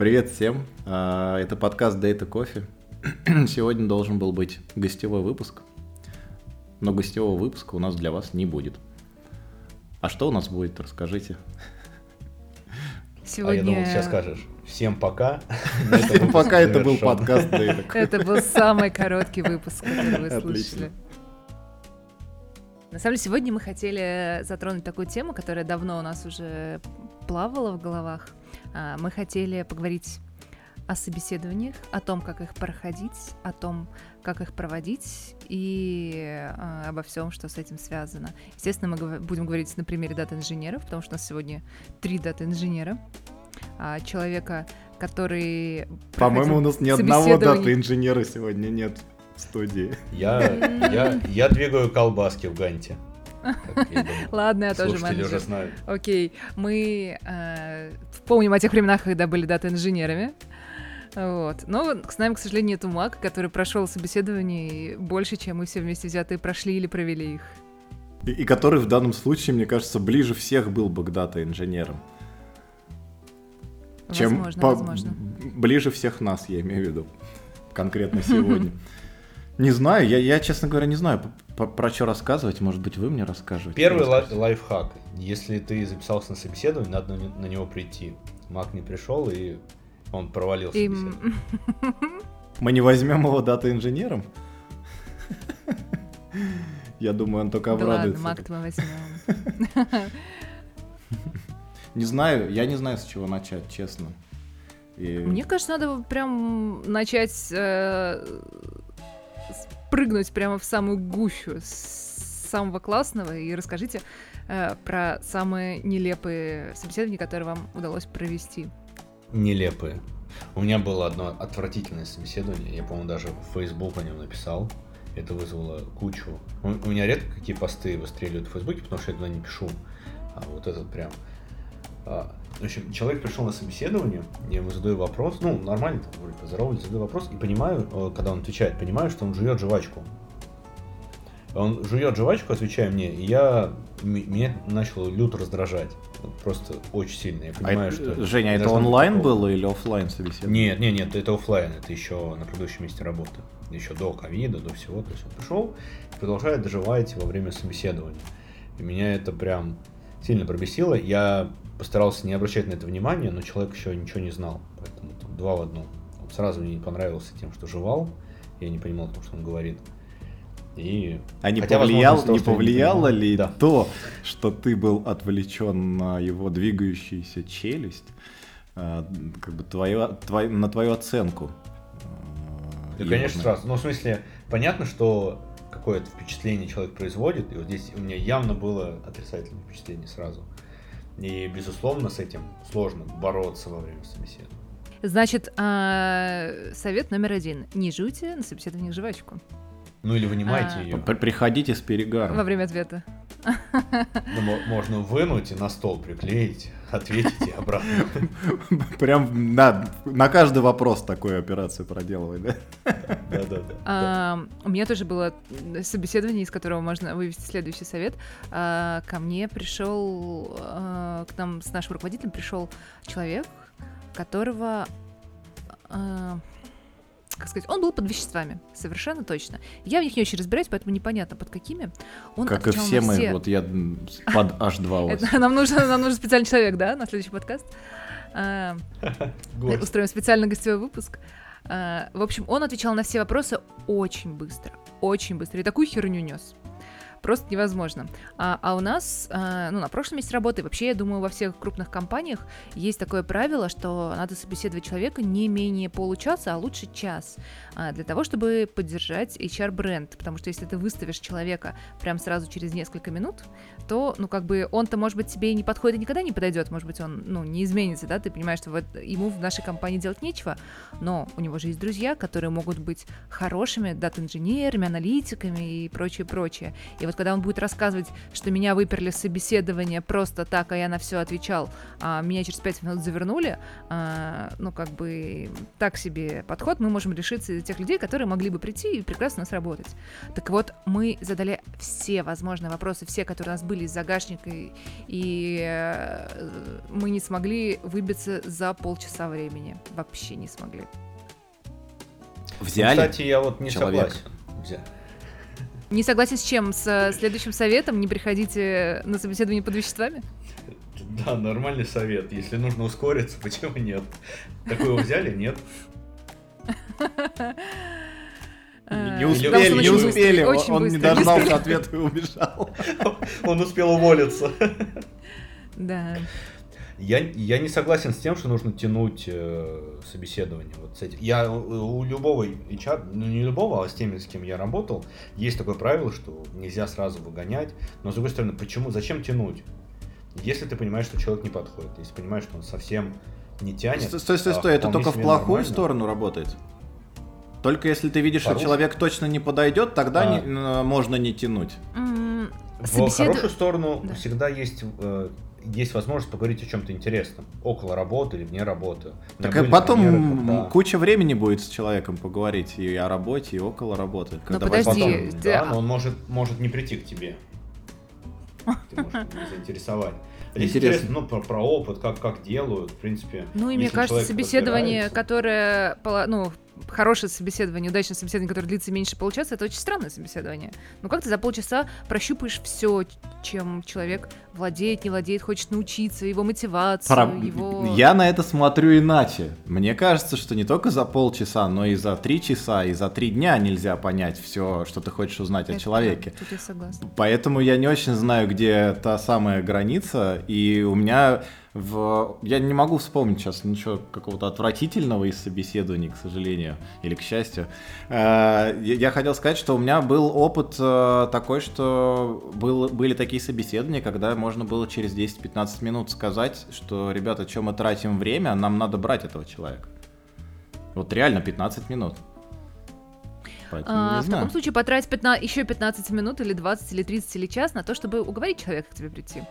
Привет всем. А, это подкаст Data Coffee. Сегодня должен был быть гостевой выпуск, но гостевого выпуска у нас для вас не будет. А что у нас будет, расскажите. Сегодня... А я думал, сейчас скажешь. Всем пока. Всем пока, это был подкаст Data Coffee. Это был самый короткий выпуск, который вы слышали. На самом деле, сегодня мы хотели затронуть такую тему, которая давно у нас уже плавала в головах. А, мы хотели поговорить о собеседованиях, о том, как их проходить, о том, как их проводить и э, обо всем, что с этим связано. Естественно, мы будем говорить на примере дата-инженеров, потому что у нас сегодня три дата-инженера. А, человека, который... По-моему, у нас ни одного дата-инженера сегодня нет в студии. Я, я, я двигаю колбаски в Ганте. Ладно, я тоже менеджер. уже знают. Окей, мы э, помним о тех временах, когда были дата-инженерами. Вот. Но с нами, к сожалению, нет Мак, который прошел собеседование больше, чем мы все вместе взятые прошли или провели их. И, и который в данном случае, мне кажется, ближе всех был бы к дата-инженерам. Возможно, по... возможно. Ближе всех нас, я имею в виду. Конкретно сегодня. Не знаю, я, я, честно говоря, не знаю, про, про что рассказывать. Может быть, вы мне расскажете. Первый лай- лайфхак. Если ты записался на собеседование, надо на, него прийти. Мак не пришел, и он провалился. И... Мы не возьмем его дата-инженером? Я думаю, он только обрадуется. Да ладно, Мак мы возьмем. Не знаю, я не знаю, с чего начать, честно. И... Мне кажется, надо прям начать э, прыгнуть прямо в самую гущу самого классного и расскажите э, про самые нелепые собеседования, которые вам удалось провести. Нелепые. У меня было одно отвратительное собеседование, я, по-моему, даже в Facebook о нем написал. Это вызвало кучу. У, у меня редко какие посты выстреливают в Фейсбуке, потому что я туда не пишу. А вот этот прям. А, в общем, человек пришел на собеседование, я ему задаю вопрос, ну, нормально, там, вроде поздоровались, задаю вопрос, и понимаю, э, когда он отвечает, понимаю, что он жует жвачку. Он жует жвачку, отвечая мне, и я меня начало люто раздражать. Просто очень сильно. Я понимаю, а что. Женя, это онлайн было или офлайн собеседование? Нет, нет, нет, это офлайн, это еще на предыдущем месте работы. Еще до ковида, до всего. То есть он пришел и продолжает доживать во время собеседования. И меня это прям сильно пробесило. Я постарался не обращать на это внимания, но человек еще ничего не знал. Поэтому там, два в одном. Он сразу мне не понравился тем, что жевал. Я не понимал, то, что он говорит. И... А не, Хотя, повлиял, возможно, не повлияло не ли да. то, что ты был отвлечен на его двигающуюся челюсть, э, как бы твою, твою, на твою оценку? Э, да, конечно, сразу. Ну, в смысле, понятно, что какое-то впечатление человек производит, и вот здесь у меня явно было отрицательное впечатление сразу. И, безусловно, с этим сложно бороться во время собеседования. Значит, а, совет номер один. Не жуйте на собеседованиях жвачку. Ну или вынимайте а... ее. Приходите с перегаром. Во время ответа. Ну, можно вынуть и на стол приклеить, ответить обратно. Прям на, на каждый вопрос такую операцию проделывать, да? Да, да, да. У меня тоже было собеседование, из которого можно вывести следующий совет. А, ко мне пришел, а, к нам с нашим руководителем пришел человек, которого а, как сказать, он был под веществами, совершенно точно. Я в них не очень разбираюсь, поэтому непонятно, под какими. Он как и все мы, все... вот я под H2O. Нам нужен, нам нужен специальный человек, да, на следующий подкаст. А, устроим специальный гостевой выпуск. А, в общем, он отвечал на все вопросы очень быстро, очень быстро. И такую херню нес просто невозможно. А, а у нас, а, ну, на прошлом месте работы, вообще, я думаю, во всех крупных компаниях есть такое правило, что надо собеседовать человека не менее получаса, а лучше час, для того, чтобы поддержать HR-бренд, потому что если ты выставишь человека прям сразу через несколько минут, то, ну, как бы он-то, может быть, тебе и не подходит и никогда не подойдет, может быть, он, ну, не изменится, да, ты понимаешь, что вот ему в нашей компании делать нечего, но у него же есть друзья, которые могут быть хорошими дата-инженерами, аналитиками и прочее, прочее. И вот когда он будет рассказывать, что меня выперли с собеседования просто так, а я на все отвечал, а меня через 5 минут завернули, а, ну, как бы, так себе подход, мы можем решиться тех людей, которые могли бы прийти и прекрасно нас работать. Так вот, мы задали все возможные вопросы, все, которые у нас были из загашника, и, и э, мы не смогли выбиться за полчаса времени. Вообще не смогли. Взяли? Ну, кстати, я вот не человек. согласен. Взяли. Не согласен с чем? С э, следующим советом? Не приходите на собеседование под веществами? Да, нормальный совет. Если нужно ускориться, почему нет? Такое взяли? Нет. Не успели, не успели. Он не дождался ответа и убежал. Он успел уволиться. Да. Я, я не согласен с тем, что нужно тянуть э, собеседование. Вот с этим. Я у любого HR, ну не любого, а с теми, с кем я работал, есть такое правило, что нельзя сразу выгонять. Но с другой стороны, почему, зачем тянуть? Если ты понимаешь, что человек не подходит, если понимаешь, что он совсем не тянет. Стой, стой, стой, стой. это только в плохую нормально. сторону работает. Только если ты видишь, что человек точно не подойдет, тогда а. не, можно не тянуть. В Собесед... хорошую сторону да. всегда есть э, есть возможность поговорить о чем-то интересном, около работы или вне работы. Так а потом примеры, когда... куча времени будет с человеком поговорить и о работе, и около работы. Но подожди, потом, ты... да, но он может, может не прийти к тебе. Ты можешь не Интересно. интересно, ну, про, про опыт, как, как делают, в принципе. Ну, и мне кажется, собеседование, которое, ну, хорошее собеседование, удачное собеседование, которое длится меньше получаса, это очень странное собеседование. Ну как ты за полчаса прощупаешь все, чем человек владеет, не владеет, хочет научиться, его мотивацию, Про... его... Я на это смотрю иначе. Мне кажется, что не только за полчаса, но и за три часа, и за три дня нельзя понять все, что ты хочешь узнать это, о человеке. Да, тут я согласна. Поэтому я не очень знаю, где та самая граница, и у меня в... Я не могу вспомнить сейчас ничего какого-то отвратительного из собеседований, к сожалению, или к счастью. Э, я хотел сказать, что у меня был опыт э, такой, что был, были такие собеседования, когда можно было через 10-15 минут сказать, что, ребята, чем мы тратим время, нам надо брать этого человека. Вот реально 15 минут. а, в таком случае потратить 15, еще 15 минут или 20 или 30 или час на то, чтобы уговорить человека к тебе прийти.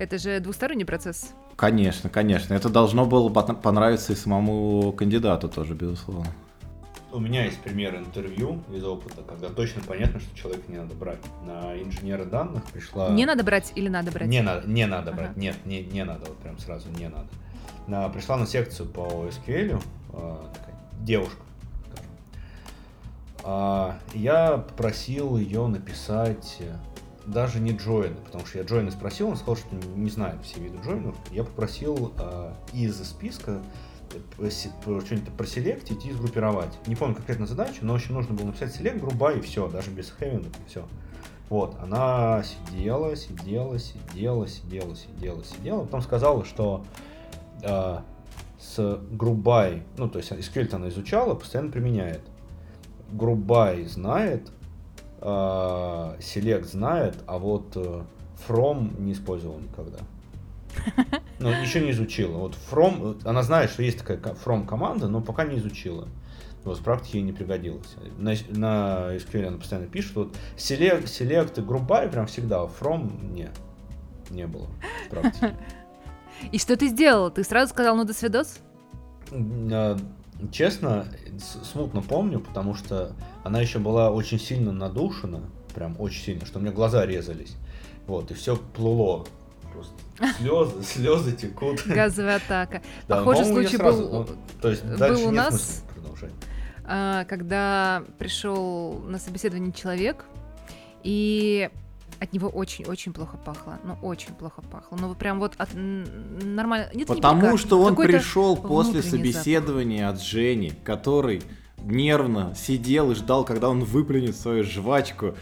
Это же двусторонний процесс. Конечно, конечно. Это должно было понравиться и самому кандидату тоже, безусловно. У меня есть пример интервью из опыта, когда точно понятно, что человека не надо брать. На инженера данных пришла... Не надо брать или надо брать? Не надо, не надо ага. брать. Нет, не, не надо, вот прям сразу не надо. На, пришла на секцию по SQL э, такая девушка, скажем. А, я попросил ее написать даже не джойны, потому что я джойны спросил, он сказал, что не знает все виды джойнов. Я попросил э, из списка э, что-нибудь проселектить и сгруппировать. Не помню конкретно задачу, но очень нужно было написать селект груба и все, даже без хэвинга, все. Вот, она сидела, сидела, сидела, сидела, сидела, сидела, потом сказала, что э, с грубай, ну, то есть SQL она изучала, постоянно применяет. Грубай знает, Select знает, а вот э, From не использовал никогда. Ну, еще не изучила. Вот From, она знает, что есть такая From команда, но пока не изучила. Вот, в практике ей не пригодилось. На, на SQL она постоянно пишет, вот Select, select и Группай прям всегда, а From не, не было в практике. И что ты сделал? Ты сразу сказал, ну до свидос? Честно, смутно помню, потому что она еще была очень сильно надушена, прям очень сильно, что у меня глаза резались. Вот, и все плыло. Просто слезы, слезы текут. Газовая атака. Да, Похожий случай сразу, был, ну, то есть был у нас, а, когда пришел на собеседование человек, и от него очень-очень плохо пахло. Ну, очень плохо пахло. Ну, прям вот от нормально. Нет, Потому не что он пришел после собеседования запах. от Жени, который нервно сидел и ждал, когда он выплюнет свою жвачку.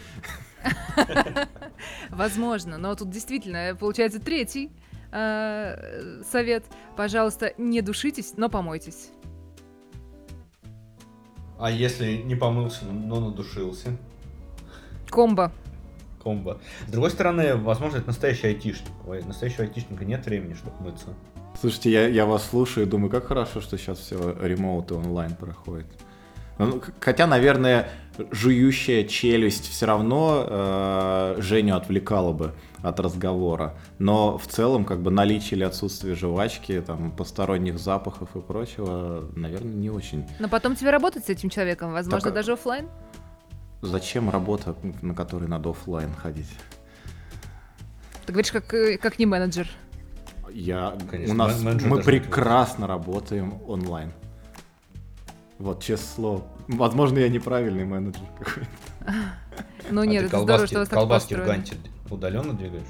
Возможно, но тут действительно получается третий э, совет. Пожалуйста, не душитесь, но помойтесь. А если не помылся, но надушился? Комбо. Комбо. С другой стороны, возможно, это настоящий айтишник. У настоящего айтишника нет времени, чтобы мыться. Слушайте, я, я вас слушаю и думаю, как хорошо, что сейчас все ремоут и онлайн проходит. Ну, хотя, наверное, жующая челюсть все равно э, Женю отвлекала бы от разговора. Но в целом, как бы наличие или отсутствие жвачки, там, посторонних запахов и прочего, наверное, не очень. Но потом тебе работать с этим человеком, возможно, так, даже офлайн. Зачем работа, на которой надо офлайн ходить? Ты говоришь, как, э, как не менеджер. Я, Конечно, у нас, мы прекрасно работаем онлайн. Вот, честное слово. Возможно, я неправильный менеджер какой-то. Ну а нет, это здорово, что вас так Колбаски в Ганте удаленно двигаешь?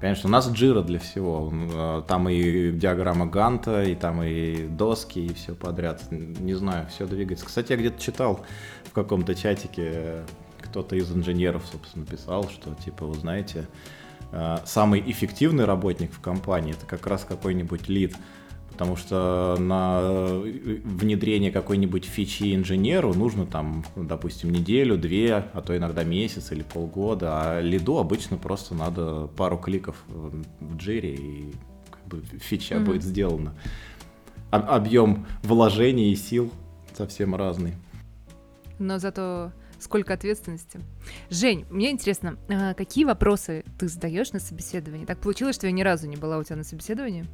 Конечно, у нас джира для всего. А, там и диаграмма Ганта, и там и доски, и все подряд. Не знаю, все двигается. Кстати, я где-то читал в каком-то чатике, кто-то из инженеров, собственно, писал, что, типа, вы знаете, а, самый эффективный работник в компании это как раз какой-нибудь лид потому что на э, внедрение какой-нибудь фичи инженеру нужно там, допустим, неделю, две, а то иногда месяц или полгода, а лиду обычно просто надо пару кликов в джире и как бы фича mm-hmm. будет сделана. Объем вложений и сил совсем разный. Но зато сколько ответственности. Жень, мне интересно, а какие вопросы ты задаешь на собеседовании? Так получилось, что я ни разу не была у тебя на собеседовании?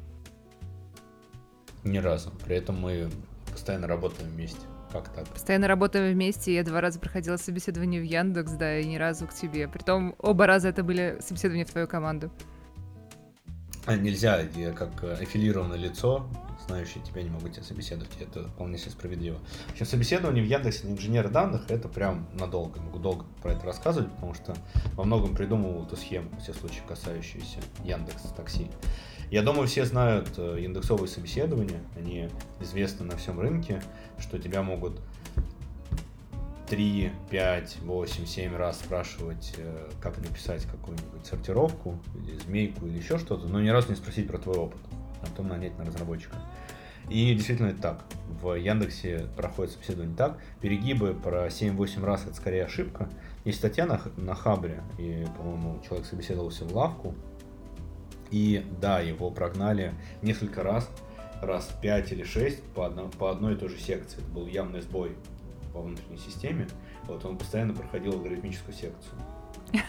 Ни разу. При этом мы постоянно работаем вместе. Как так? Постоянно работаем вместе. Я два раза проходила собеседование в Яндекс, да, и ни разу к тебе. Притом оба раза это были собеседования в твою команду. Нельзя, я как аффилированное лицо, знающее тебя, не могу тебя собеседовать. Это вполне себе справедливо. В общем, собеседование в Яндексе на инженера данных это прям надолго. Могу долго про это рассказывать, потому что во многом придумывал эту схему, все случаи, касающиеся Яндекс такси. Я думаю, все знают э, индексовые собеседования, они известны на всем рынке, что тебя могут 3, 5, 8, 7 раз спрашивать, э, как написать какую-нибудь сортировку, или змейку, или еще что-то, но ни разу не спросить про твой опыт, а потом нанять на разработчика. И действительно это так. В Яндексе проходит собеседование так. Перегибы про 7-8 раз это скорее ошибка. Есть статья на, на Хабре, и, по-моему, человек собеседовался в лавку, и да, его прогнали несколько раз, раз 5 или 6 по, одно, по одной и той же секции. Это был явный сбой во внутренней системе. Вот он постоянно проходил алгоритмическую секцию.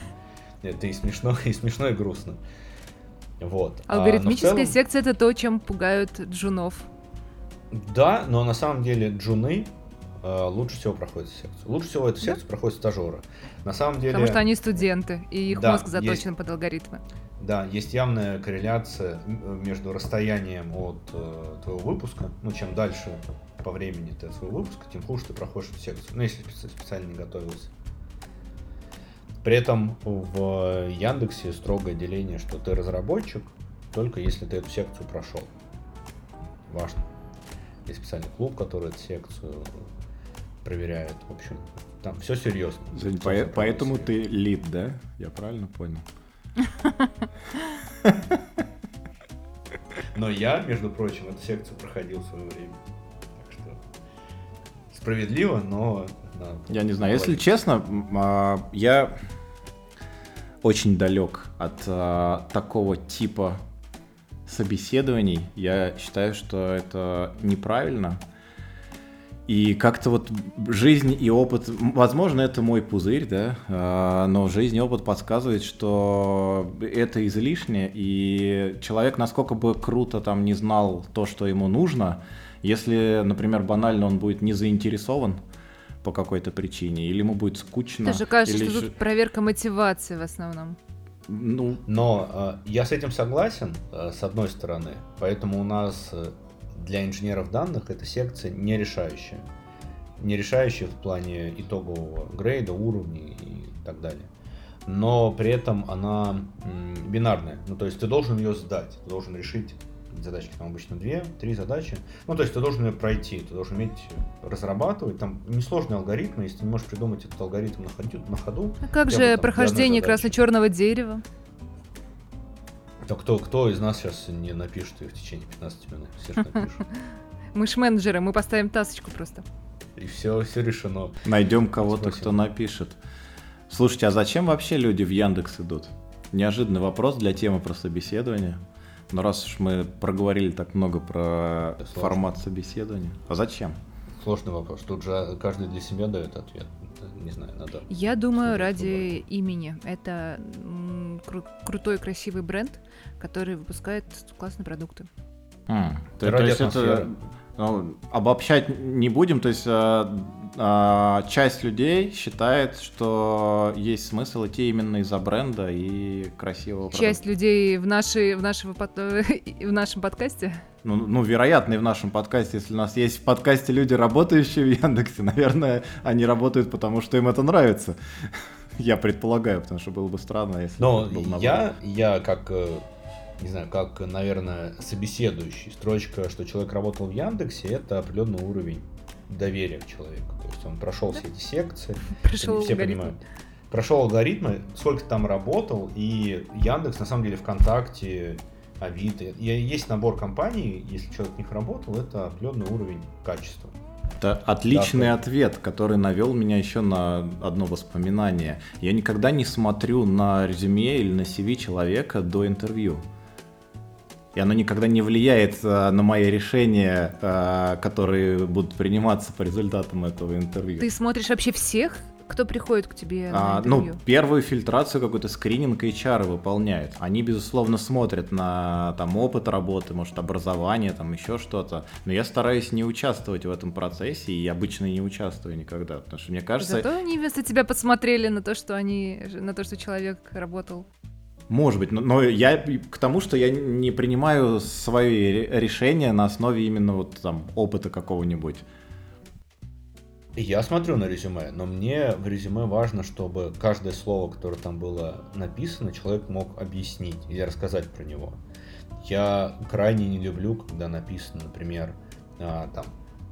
Это и смешно, и смешно, и грустно. Вот. А, Алгоритмическая а, целом... секция это то, чем пугают джунов. Да, но на самом деле джуны э, лучше всего проходят секцию. Лучше всего эту секцию да? проходят стажеры. На самом деле. Потому что они студенты, и их да, мозг заточен есть... под алгоритмы. Да, есть явная корреляция между расстоянием от э, твоего выпуска. Ну, чем дальше по времени ты от своего выпуска, тем хуже ты проходишь эту секцию. Ну, если специально не готовился. При этом в Яндексе строгое деление, что ты разработчик, только если ты эту секцию прошел. Важно. Есть специальный клуб, который эту секцию проверяет. В общем, там все серьезно. Жень, по- поэтому ты лид, да? Я правильно понял? Но я, между прочим, эту секцию проходил в свое время. Так что справедливо, но... Я не знаю, если честно, а, я очень далек от а, такого типа собеседований. Я считаю, что это неправильно. И как-то вот жизнь и опыт, возможно, это мой пузырь, да, а, но жизнь и опыт подсказывает, что это излишне, и человек, насколько бы круто там не знал то, что ему нужно, если, например, банально он будет не заинтересован по какой-то причине, или ему будет скучно. Даже кажется, или... что тут проверка мотивации в основном. Ну... Но э, я с этим согласен, э, с одной стороны, поэтому у нас э, для инженеров данных эта секция не решающая. Не решающая в плане итогового грейда, уровней и так далее. Но при этом она бинарная. Ну, то есть ты должен ее сдать, ты должен решить задачки, там обычно две, три задачи. Ну, то есть ты должен ее пройти, ты должен уметь разрабатывать. Там несложные алгоритмы, если ты не можешь придумать этот алгоритм на ходу. На ходу а как же там, прохождение красно-черного дерева? То кто, кто из нас сейчас не напишет ее в течение 15 минут? Все же напишут. Мы ж менеджеры, мы поставим тасочку просто. И все, все решено. Найдем кого-то, кто напишет. Слушайте, а зачем вообще люди в Яндекс идут? Неожиданный вопрос для темы про собеседование. Но раз уж мы проговорили так много про формат собеседования, а зачем? сложный вопрос. Тут же каждый для себя дает ответ. Не знаю, надо... Я думаю, ради имени. Это кру- крутой, красивый бренд, который выпускает классные продукты. Mm. То, то есть это ну, обобщать не будем, то есть а, а, часть людей считает, что есть смысл идти именно из-за бренда и красивого Часть продукта. людей в, нашей, в, нашего, в нашем подкасте? Ну, ну, вероятно, и в нашем подкасте, если у нас есть в подкасте люди, работающие в Яндексе, наверное, они работают потому, что им это нравится. Я предполагаю, потому что было бы странно, если Но был я, я как э, не знаю, как, наверное, собеседующий. Строчка, что человек работал в Яндексе, это определенный уровень доверия к человеку. То есть он прошел все эти секции, прошел все алгоритмы. понимают. Прошел алгоритмы, сколько там работал, и Яндекс, на самом деле, ВКонтакте, Авито. Есть набор компаний, если человек в них работал, это определенный уровень качества. Это отличный да, ответ, который навел меня еще на одно воспоминание. Я никогда не смотрю на резюме или на CV человека до интервью и оно никогда не влияет а, на мои решения, а, которые будут приниматься по результатам этого интервью. Ты смотришь вообще всех, кто приходит к тебе на а, Ну, первую фильтрацию, какой-то скрининг HR выполняют. Они, безусловно, смотрят на там опыт работы, может, образование, там еще что-то. Но я стараюсь не участвовать в этом процессе, и обычно не участвую никогда, потому что мне кажется... Зато они вместо тебя посмотрели на то, что они, на то, что человек работал. Может быть, но, но я к тому, что я не принимаю свои решения на основе именно вот там опыта какого-нибудь. Я смотрю на резюме, но мне в резюме важно, чтобы каждое слово, которое там было написано, человек мог объяснить или рассказать про него. Я крайне не люблю, когда написано, например, а, там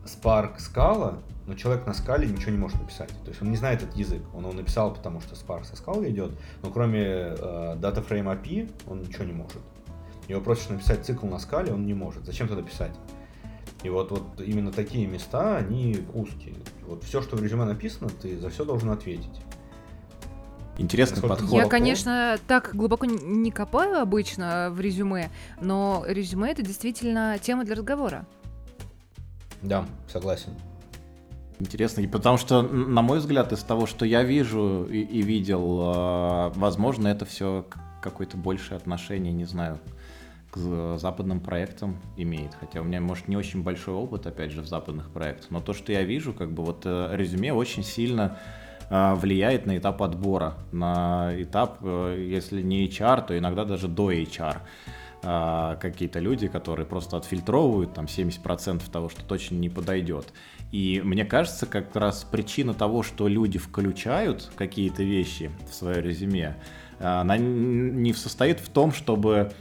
Spark Scala, но человек на скале ничего не может написать. То есть он не знает этот язык. Он его написал, потому что Spark со скалы идет, но кроме э, DataFrame API он ничего не может. Его просишь написать цикл на скале, он не может. Зачем тогда писать? И вот, вот именно такие места, они узкие. Вот все, что в резюме написано, ты за все должен ответить. Интересный Насколько подход. Я, конечно, так глубоко не копаю обычно в резюме, но резюме это действительно тема для разговора. Да, согласен. Интересно, и потому что, на мой взгляд, из того, что я вижу и, и видел, э, возможно, это все какое-то большее отношение, не знаю, к западным проектам имеет. Хотя у меня, может, не очень большой опыт, опять же, в западных проектах. Но то, что я вижу, как бы вот э, резюме очень сильно э, влияет на этап отбора, на этап, если не HR, то иногда даже до HR какие-то люди, которые просто отфильтровывают там 70% того, что точно не подойдет. И мне кажется, как раз причина того, что люди включают какие-то вещи в свое резюме, она не состоит в том, чтобы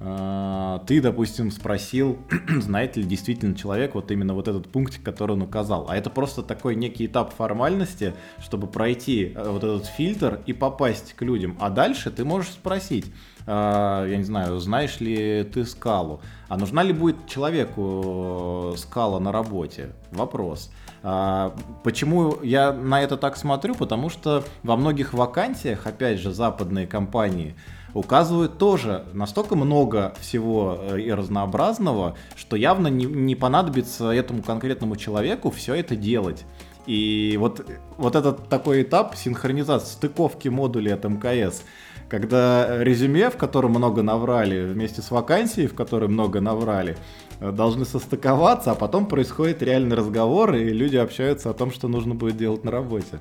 э, ты, допустим, спросил, знает ли действительно человек вот именно вот этот пунктик, который он указал. А это просто такой некий этап формальности, чтобы пройти э, вот этот фильтр и попасть к людям. А дальше ты можешь спросить, я не знаю, знаешь ли ты скалу? А нужна ли будет человеку скала на работе? Вопрос. А, почему я на это так смотрю? Потому что во многих вакансиях, опять же, западные компании указывают тоже настолько много всего э, и разнообразного, что явно не, не понадобится этому конкретному человеку все это делать. И вот, вот этот такой этап синхронизации, стыковки модулей от МКС – когда резюме, в котором много наврали, вместе с вакансией, в которой много наврали, э, должны состыковаться, а потом происходит реальный разговор, и люди общаются о том, что нужно будет делать на работе.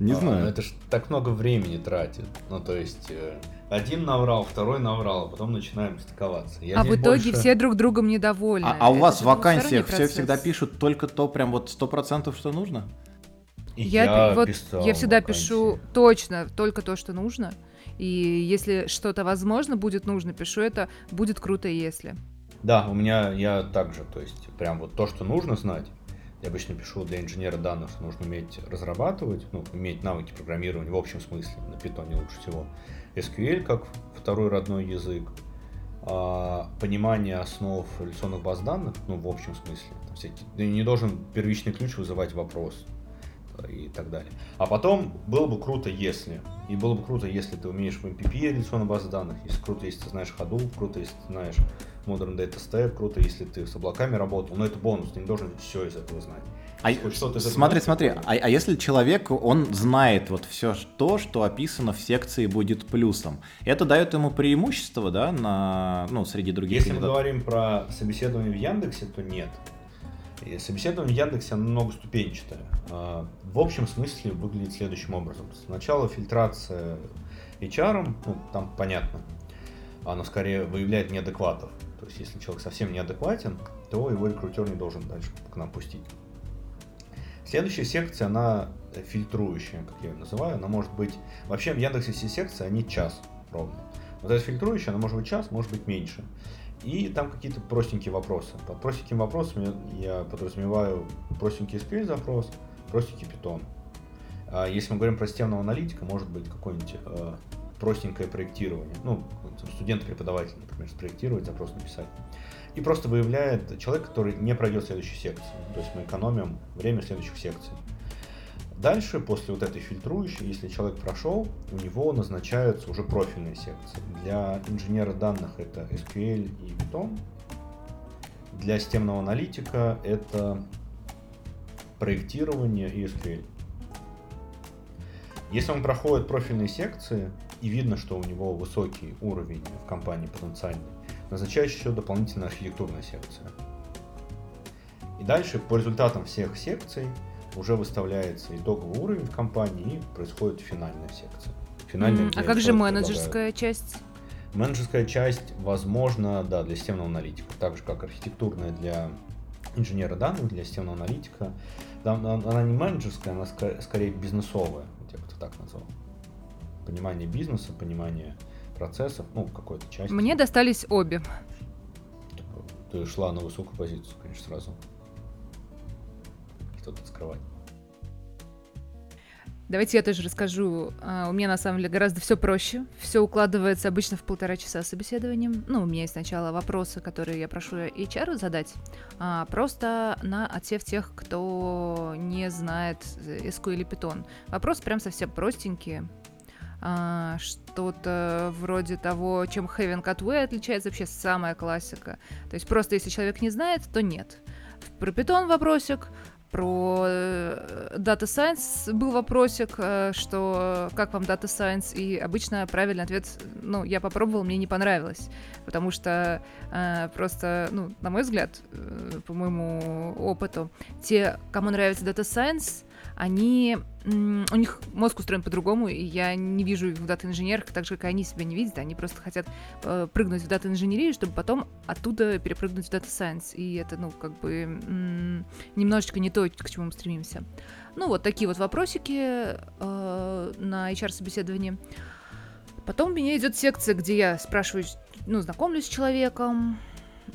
Не а, знаю. Ну это ж так много времени тратит. Ну, то есть, э, один наврал, второй наврал, а потом начинаем стыковаться. Я а в итоге больше... все друг другом недовольны. А, а у вас в вакансиях все всегда пишут только то, прям вот сто процентов, что нужно? Я, я, вот, я всегда вакансии. пишу точно только то, что нужно. И если что-то возможно будет нужно, пишу это, будет круто, если. Да, у меня я также, то есть прям вот то, что нужно знать, я обычно пишу для инженера данных, что нужно уметь разрабатывать, ну, иметь навыки программирования в общем смысле, на питоне лучше всего. SQL как второй родной язык, а, понимание основ реляционных баз данных, ну, в общем смысле. Всякие, не должен первичный ключ вызывать вопрос и так далее. А потом было бы круто, если. И было бы круто, если ты умеешь в MPP реляционной базы данных, если круто, если ты знаешь Hadoop, круто, если ты знаешь Modern Data Stack, круто, если ты с облаками работал, но это бонус, ты не должен все из этого знать. А, что смотри, смотри, а, а если человек, он знает вот все то, что описано в секции будет плюсом, это дает ему преимущество, да, на, ну, среди других Если мы говорим про собеседование в Яндексе, то нет. Собеседование в Яндексе оно многоступенчатое. А, в общем смысле выглядит следующим образом. Сначала фильтрация HR, ну, там понятно, она скорее выявляет неадекватов. То есть, если человек совсем неадекватен, то его рекрутер не должен дальше к нам пустить. Следующая секция, она фильтрующая, как я ее называю. Она может быть... Вообще в Яндексе все секции, они час ровно. Вот эта фильтрующая, она может быть час, может быть меньше. И там какие-то простенькие вопросы. Под простеньким вопросом я подразумеваю простенький SQL запрос, простенький Python. А если мы говорим про системного аналитика, может быть какое-нибудь э, простенькое проектирование. Ну, студент-преподаватель, например, спроектировать, запрос написать. И просто выявляет человек, который не пройдет следующую секцию. То есть мы экономим время следующих секций. Дальше, после вот этой фильтрующей, если человек прошел, у него назначаются уже профильные секции. Для инженера данных это SQL и Python. Для системного аналитика это проектирование и SQL. Если он проходит профильные секции, и видно, что у него высокий уровень в компании потенциальный, назначается еще дополнительная архитектурная секция. И дальше по результатам всех секций уже выставляется итоговый уровень в компании и происходит финальная секция. Финальная, mm, а как же менеджерская предлагают. часть? Менеджерская часть, возможно, да, для системного аналитика, так же как архитектурная для инженера данных, для системного аналитика. Она не менеджерская, она скорее бизнесовая, я бы так назвал понимание бизнеса, понимание процессов, ну, какой-то части. Мне достались обе. Ты шла на высокую позицию, конечно, сразу. Что-то скрывать. Давайте я тоже расскажу. А, у меня на самом деле гораздо все проще. Все укладывается обычно в полтора часа собеседованием. Ну, у меня есть сначала вопросы, которые я прошу HR задать, а просто на отсев тех, кто не знает SQL или Python. Вопрос прям совсем простенькие а, что-то вроде того, чем Heaven Cutway отличается вообще самая классика. То есть просто если человек не знает, то нет. Про Python вопросик, про э, Data Science. Был вопросик, э, что как вам Data Science, и обычно правильный ответ, ну, я попробовал, мне не понравилось, потому что э, просто, ну, на мой взгляд, э, по моему опыту, те, кому нравится Data Science, они, у них мозг устроен по-другому, и я не вижу в дата-инженерах так же, как они себя не видят, они просто хотят э, прыгнуть в дата-инженерию, чтобы потом оттуда перепрыгнуть в data science, и это, ну, как бы м- немножечко не то, к чему мы стремимся. Ну, вот такие вот вопросики э, на HR-собеседовании. Потом у меня идет секция, где я спрашиваю, ну, знакомлюсь с человеком,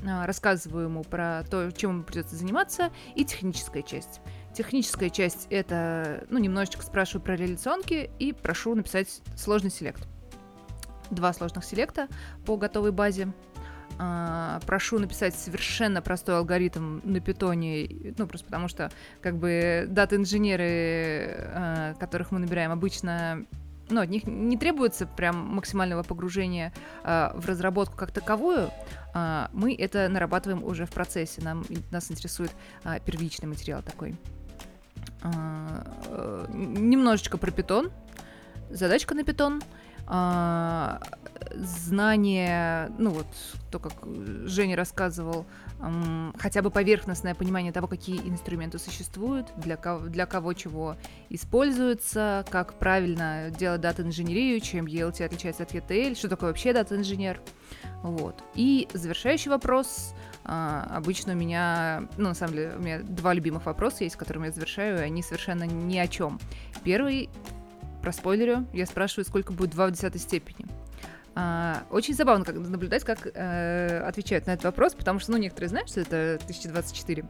э, рассказываю ему про то, чем ему придется заниматься, и техническая часть. Техническая часть — это, ну, немножечко спрашиваю про реляционки и прошу написать сложный селект. Два сложных селекта по готовой базе. А, прошу написать совершенно простой алгоритм на питоне, ну, просто потому что, как бы, дата-инженеры, а, которых мы набираем, обычно ну, от них не требуется прям максимального погружения э, в разработку как таковую. Э, мы это нарабатываем уже в процессе. Нам, нас интересует э, первичный материал такой. А, э, немножечко про питон. Задачка на питон. А, знание, ну вот то, как Женя рассказывал, хотя бы поверхностное понимание того, какие инструменты существуют, для кого, для кого чего используются, как правильно делать дата-инженерию, чем ELT отличается от ETL, что такое вообще дата-инженер. Вот. И завершающий вопрос — а, обычно у меня, ну, на самом деле, у меня два любимых вопроса есть, которыми я завершаю, и они совершенно ни о чем. Первый, про спойлерю, я спрашиваю, сколько будет 2 в десятой степени. А, очень забавно как, наблюдать, как э, отвечают на этот вопрос, потому что, ну, некоторые знают, что это 1024.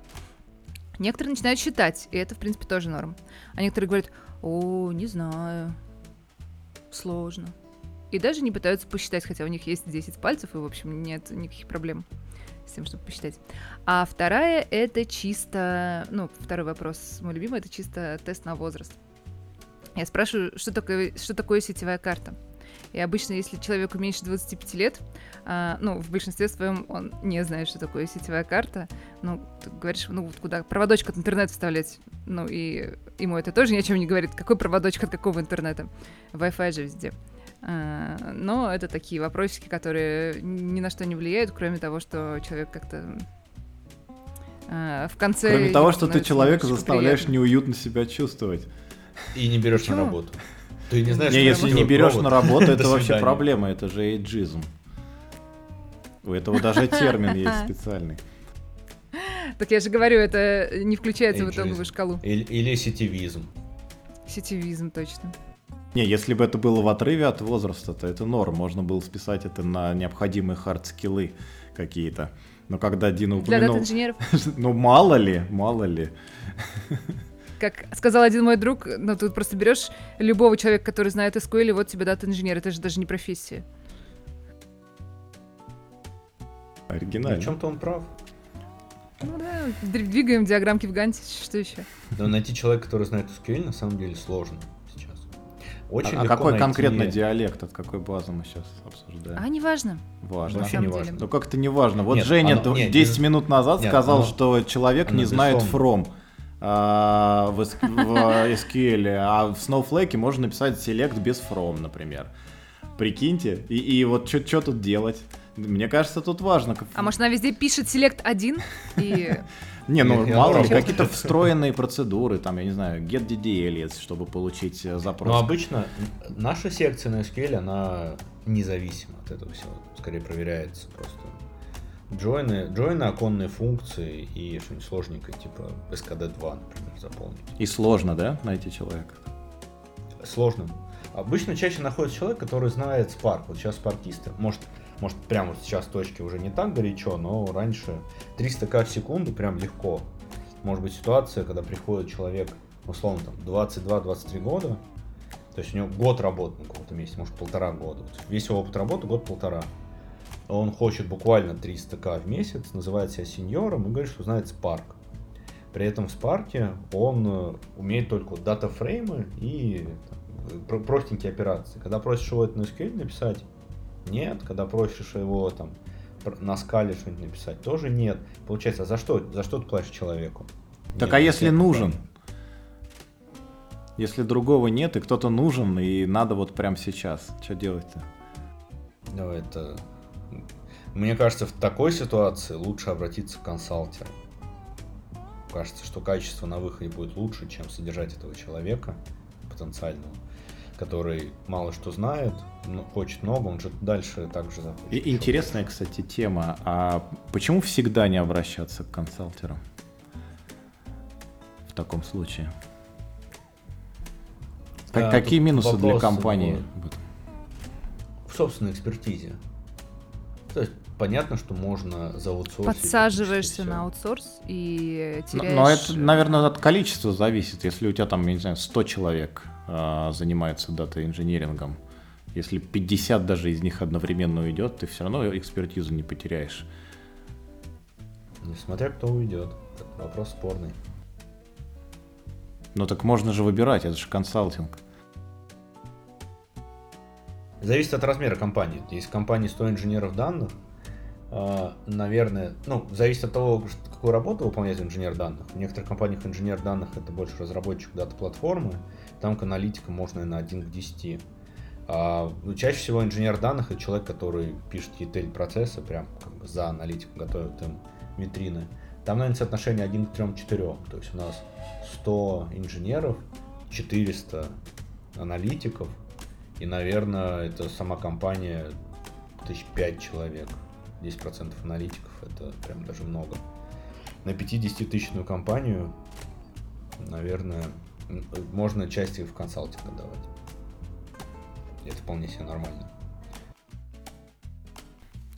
Некоторые начинают считать, и это, в принципе, тоже норм. А некоторые говорят, о, не знаю, сложно. И даже не пытаются посчитать, хотя у них есть 10 пальцев, и, в общем, нет никаких проблем с тем, чтобы посчитать. А вторая — это чисто... Ну, второй вопрос, мой любимый, это чисто тест на возраст. Я спрашиваю, что такое, что такое сетевая карта? И обычно, если человеку меньше 25 лет, а, ну, в большинстве своем он не знает, что такое сетевая карта. Ну, ты говоришь, ну, вот куда проводочек от интернета вставлять. Ну, и ему это тоже ни о чем не говорит. Какой проводочек от какого интернета? Wi-Fi же везде. А, но это такие вопросики, которые ни на что не влияют, кроме того, что человек как-то а, в конце... Кроме того, что ты человека заставляешь приятно. неуютно себя чувствовать. И не берешь на работу. Ты не знаешь, не, если не берешь на работу, это вообще проблема, это же эйджизм. У этого даже термин есть специальный. Так я же говорю, это не включается в итоговую шкалу. Или, или сетевизм. Сетевизм, точно. Не, если бы это было в отрыве от возраста, то это норм. Можно было списать это на необходимые хард-скиллы какие-то. Но когда Дина упомянул... Для дат-инженеров? ну, мало ли, мало ли. Как сказал один мой друг, ну, ты просто берешь любого человека, который знает SQL, и вот тебе дата-инженер. Это же даже не профессия. Оригинально. В чем-то он прав. Ну да, двигаем диаграммки в Ганте, что еще? Да найти человека, который знает SQL, на самом деле сложно. Очень а, а какой найти... конкретно диалект, от какой базы мы сейчас обсуждаем? А, не важно. Вообще не важно. Ну как-то не важно. Вот нет, Женя оно, нет, 10 без... минут назад нет, сказал, оно, что человек не знает from а, в, в SQL, а в Snowflake можно написать select без from, например. Прикиньте, и, и вот что тут делать? Мне кажется, тут важно. А может, она везде пишет Select 1 и... Не, ну мало ли, какие-то встроенные процедуры, там, я не знаю, get DDL, чтобы получить э, запрос. Ну, обычно наша секция на SQL, она независима от этого всего, скорее проверяется просто. Джойны, джойны, оконные функции и что-нибудь сложненькое, типа SKD2, например, заполнить. И сложно, да, найти человека? Сложно. Обычно чаще находится человек, который знает Spark. Вот сейчас спаркисты. Может, может, прямо сейчас точки уже не так горячо, но раньше 300 к в секунду прям легко. Может быть ситуация, когда приходит человек, условно, там, 22-23 года, то есть у него год работы на каком-то месте, может, полтора года. Весь его опыт работы год-полтора. Он хочет буквально 300к в месяц, называет себя сеньором и говорит, что знает Spark. При этом в Spark он э, умеет только дата-фреймы и там, простенькие операции. Когда просишь его это на SQL написать, нет. Когда просишь его там на скале что-нибудь написать, тоже нет. Получается, а за что, за что ты платишь человеку? Так нет, а если нужен? Если другого нет, и кто-то нужен, и надо вот прямо сейчас, что делать-то? Ну, это... Мне кажется, в такой ситуации лучше обратиться к консалтеру. Кажется, что качество на выходе будет лучше, чем содержать этого человека потенциального который мало что знает, но хочет много, он же дальше также захочет. И интересная, кстати, тема. А почему всегда не обращаться к консалтерам в таком случае? А, Какие минусы для компании? В собственной экспертизе. То есть понятно, что можно заутсорсить. Подсаживаешься на аутсорс и теряешь... Но, но это, наверное, от количества зависит. Если у тебя там, я не знаю, 100 человек, а, занимаются дата-инженерингом. Если 50 даже из них одновременно уйдет, ты все равно экспертизу не потеряешь. Несмотря кто уйдет. Вопрос спорный. Ну так можно же выбирать, это же консалтинг. Зависит от размера компании. Если компания 100 инженеров данных, наверное, ну, зависит от того, какую работу выполняет инженер данных. В некоторых компаниях инженер данных это больше разработчик дата-платформы, там к аналитикам можно и на 1 к 10. А, ну, чаще всего инженер данных это человек, который пишет ETL процессы, прям как бы за аналитиком готовит им витрины. Там, наверное, соотношение 1 к 3 4 То есть у нас 100 инженеров, 400 аналитиков, и, наверное, это сама компания тысяч пять человек. 10% аналитиков, это прям даже много. На 50-тысячную компанию, наверное, можно части в консалтинг отдавать. Это вполне себе нормально.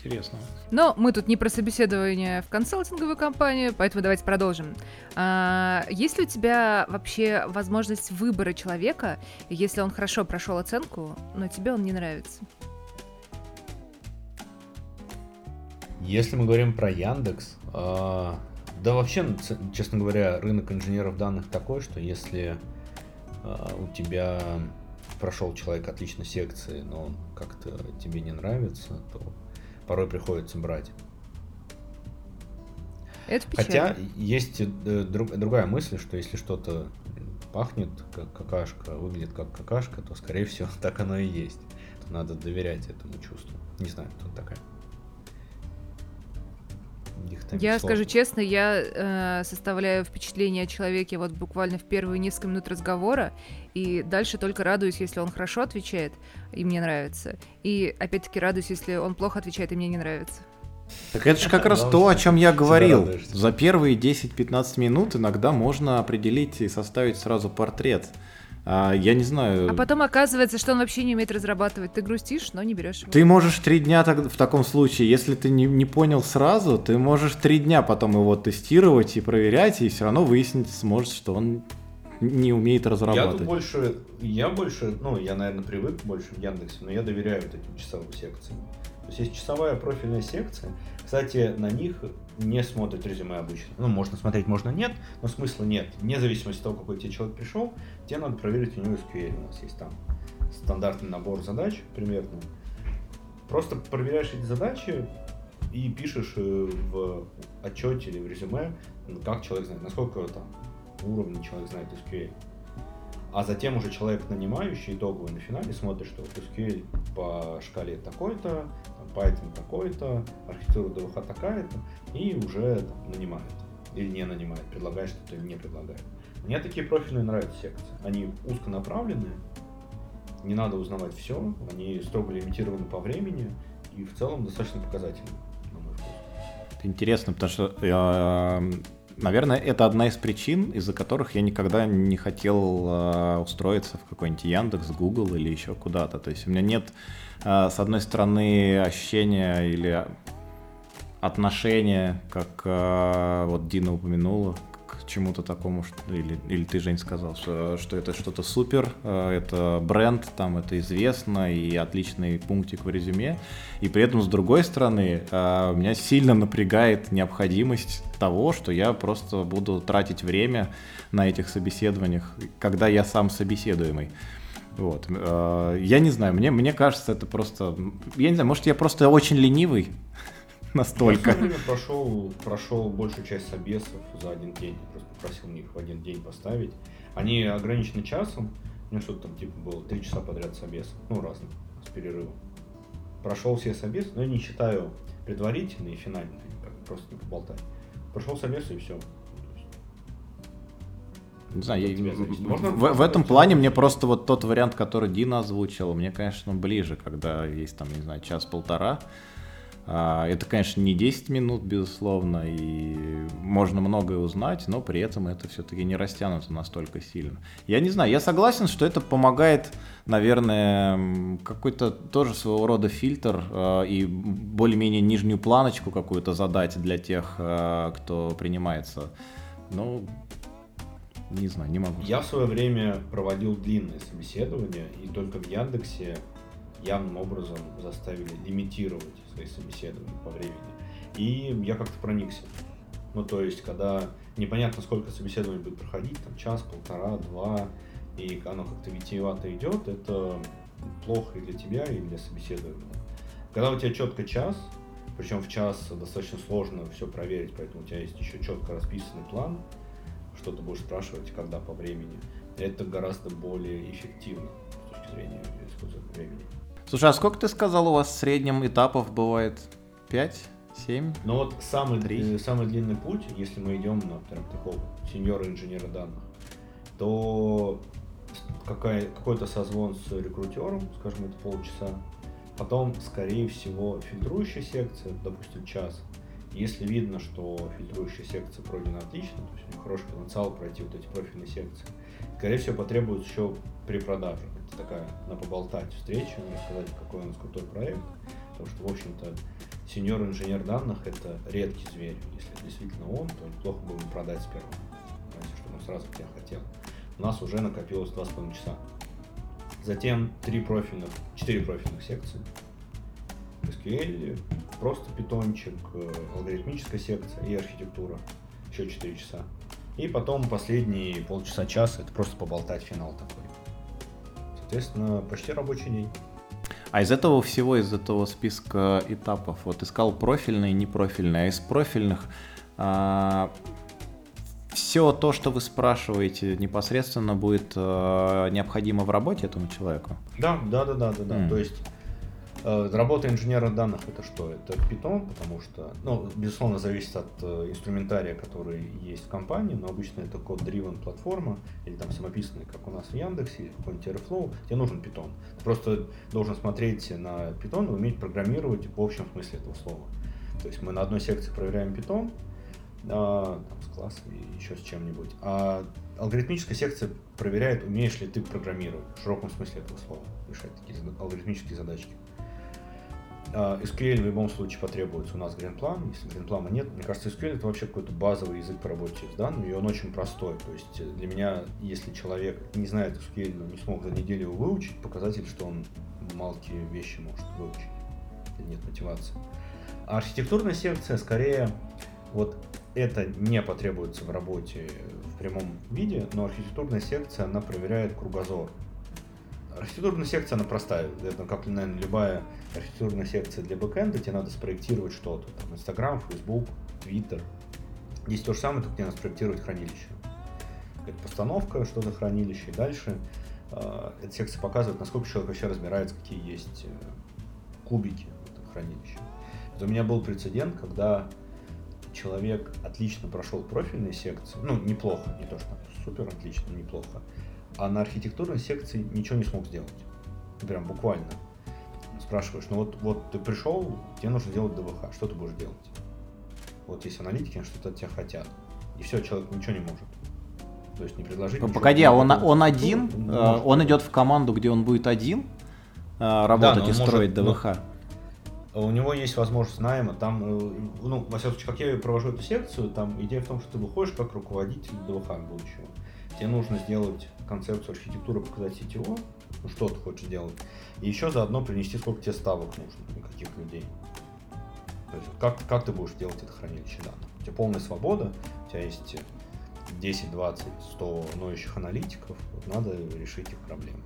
Интересно. Но мы тут не про собеседование в консалтинговую компанию, поэтому давайте продолжим. А, есть ли у тебя вообще возможность выбора человека, если он хорошо прошел оценку, но тебе он не нравится? Если мы говорим про Яндекс, э, да вообще, честно говоря, рынок инженеров данных такой, что если э, у тебя прошел человек отлично секции, но он как-то тебе не нравится, то порой приходится брать. Это Хотя есть э, друг, другая мысль, что если что-то пахнет как какашка, выглядит как какашка, то, скорее всего, так оно и есть. Надо доверять этому чувству. Не знаю, кто такая. Я сложно. скажу честно, я э, составляю впечатление о человеке вот буквально в первые несколько минут разговора, и дальше только радуюсь, если он хорошо отвечает, и мне нравится. И опять-таки радуюсь, если он плохо отвечает, и мне не нравится. Так это же как раз то, о чем я говорил. За первые 10-15 минут иногда можно определить и составить сразу портрет. А, я не знаю. А потом оказывается, что он вообще не умеет разрабатывать. Ты грустишь, но не берешь его. Ты можешь три дня так, в таком случае, если ты не, не понял сразу, ты можешь три дня потом его тестировать и проверять, и все равно выяснить сможешь, что он не умеет разрабатывать. Я больше, я больше, ну, я, наверное, привык больше в Яндексе, но я доверяю вот этим часовым секциям. То есть есть часовая профильная секция. Кстати, на них не смотрят резюме обычно. Ну, можно смотреть, можно нет, но смысла нет. Вне зависимости от того, какой тебе человек пришел, тебе надо проверить у него SQL. У нас есть там стандартный набор задач примерно. Просто проверяешь эти задачи и пишешь э, в отчете или в резюме, как человек знает, насколько там уровня человек знает SQL. А затем уже человек, нанимающий итоговый на финале, смотрит, что SQL по шкале такой-то, Python такой-то, архитектура ДВХ такая-то, и уже там, нанимает. Или не нанимает, предлагает что-то или не предлагает. Мне такие профильные нравятся секции. Они узконаправленные, не надо узнавать все, они строго лимитированы по времени и в целом достаточно показательны, на мой вкус. Это интересно, потому что э, Наверное, это одна из причин, из-за которых я никогда не хотел э, устроиться в какой-нибудь Яндекс, Google или еще куда-то. То есть у меня нет, с одной стороны, ощущения или отношения, как э, вот Дина упомянула, чему-то такому, что, или, или ты, Жень, сказал, что, что это что-то супер, э, это бренд, там это известно и отличный пунктик в резюме. И при этом, с другой стороны, меня сильно напрягает необходимость того, что я просто буду тратить время на этих собеседованиях, когда я сам собеседуемый. Вот. Э, я не знаю, мне, мне кажется, это просто... Я не знаю, может, я просто очень ленивый, Настолько. Я прошел, прошел большую часть собесов за один день. Я просто попросил них в один день поставить. Они ограничены часом. У меня что-то там типа было три часа подряд собесов. Ну, разных, с перерывом. Прошел все собесы, но я не считаю предварительные и финальные, просто не поболтать. Прошел собес и все. Не знаю, я, Можно в, в этом плане мне просто вот тот вариант, который Дина озвучил, мне, конечно, ближе, когда есть там, не знаю, час-полтора. А, это, конечно, не 10 минут, безусловно, и можно многое узнать, но при этом это все-таки не растянуто настолько сильно. Я не знаю, я согласен, что это помогает, наверное, какой-то тоже своего рода фильтр а, и более-менее нижнюю планочку какую-то задать для тех, а, кто принимается. Ну, не знаю, не могу. Я в свое время проводил длинные собеседования, и только в Яндексе явным образом заставили лимитировать свои собеседования по времени. И я как-то проникся. Ну, то есть, когда непонятно, сколько собеседований будет проходить, там час, полтора, два, и оно как-то витиевато идет, это плохо и для тебя, и для собеседуемого. Когда у тебя четко час, причем в час достаточно сложно все проверить, поэтому у тебя есть еще четко расписанный план, что ты будешь спрашивать, когда по времени, это гораздо более эффективно с точки зрения использования времени. Слушай, а сколько ты сказал, у вас в среднем этапов бывает? Пять? Семь? Ну вот самый, 3. Э, самый длинный путь, если мы идем на прям такого сеньора инженера данных, то какая, какой-то созвон с рекрутером, скажем, это полчаса, потом, скорее всего, фильтрующая секция, допустим, час. Если видно, что фильтрующая секция пройдена отлично, то есть у них хороший потенциал пройти вот эти профильные секции, скорее всего, потребуется еще при продаже такая на поболтать встреча, рассказать, какой у нас крутой проект. Потому что, в общем-то, сеньор-инженер данных это редкий зверь. Если действительно он, то плохо бы ему продать с первого. Знаете, что он сразу тебя хотел. У нас уже накопилось 2,5 часа. Затем три профильных, четыре профильных секции. SQL, просто питончик, э, алгоритмическая секция и архитектура. Еще 4 часа. И потом последние полчаса-час это просто поболтать финал такой соответственно, почти рабочий день. А из этого всего, из этого списка этапов, вот искал профильные и непрофильные, а из профильных а, все то, что вы спрашиваете, непосредственно будет а, необходимо в работе этому человеку? Да, да, да, да, да, да. Mm. То есть работа инженера данных это что? Это Python, потому что, ну, безусловно, зависит от э, инструментария, который есть в компании, но обычно это код-driven платформа, или там самописанный, как у нас в Яндексе, или какой-нибудь Airflow, тебе нужен Python. Ты просто должен смотреть на Python и уметь программировать в общем смысле этого слова. То есть мы на одной секции проверяем Python, а, там, с классами, еще с чем-нибудь, а алгоритмическая секция проверяет, умеешь ли ты программировать в широком смысле этого слова, решать такие алгоритмические задачки. А, SQL в любом случае потребуется у нас гринплан. Если гринплана нет, мне кажется, SQL это вообще какой-то базовый язык по работе с данными, и он очень простой. То есть для меня, если человек не знает SQL, но не смог за неделю его выучить, показатель, что он мелкие вещи может выучить. Нет мотивации. А архитектурная секция скорее вот это не потребуется в работе в прямом виде, но архитектурная секция, она проверяет кругозор. Архитектурная секция, она простая. Это, как, наверное, любая архитектурная секция для бэкэнда, тебе надо спроектировать что-то. Там Инстаграм, Фейсбук, Твиттер. Здесь то же самое, только тебе надо спроектировать хранилище. Это постановка, что-то хранилище. И дальше э, эта секция показывает, насколько человек вообще разбирается, какие есть э, кубики в этом хранилище. Это у меня был прецедент, когда человек отлично прошел профильные секции, ну, неплохо, не то, что супер отлично, неплохо, а на архитектурной секции ничего не смог сделать. Прям буквально. Спрашиваешь, ну вот, вот ты пришел, тебе нужно сделать ДВХ, что ты будешь делать? Вот есть аналитики, что-то от тебя хотят. И все, человек ничего не может. То есть не предложить. Ну, погоди, а он, он один, он, э, он идет в команду, где он будет один э, работать да, и строить может, ДВХ. у него есть возможность найма, там, э, ну, во всяком случае, как я провожу эту секцию, там идея в том, что ты выходишь как руководитель ДВХ будущего. Тебе нужно сделать концепцию архитектуры, показать CTO, ну, что ты хочешь делать, и еще заодно принести, сколько тебе ставок нужно, и каких людей. То есть как, как ты будешь делать это хранилище данных. У тебя полная свобода, у тебя есть 10, 20, 100 ноющих аналитиков, вот надо решить их проблемы.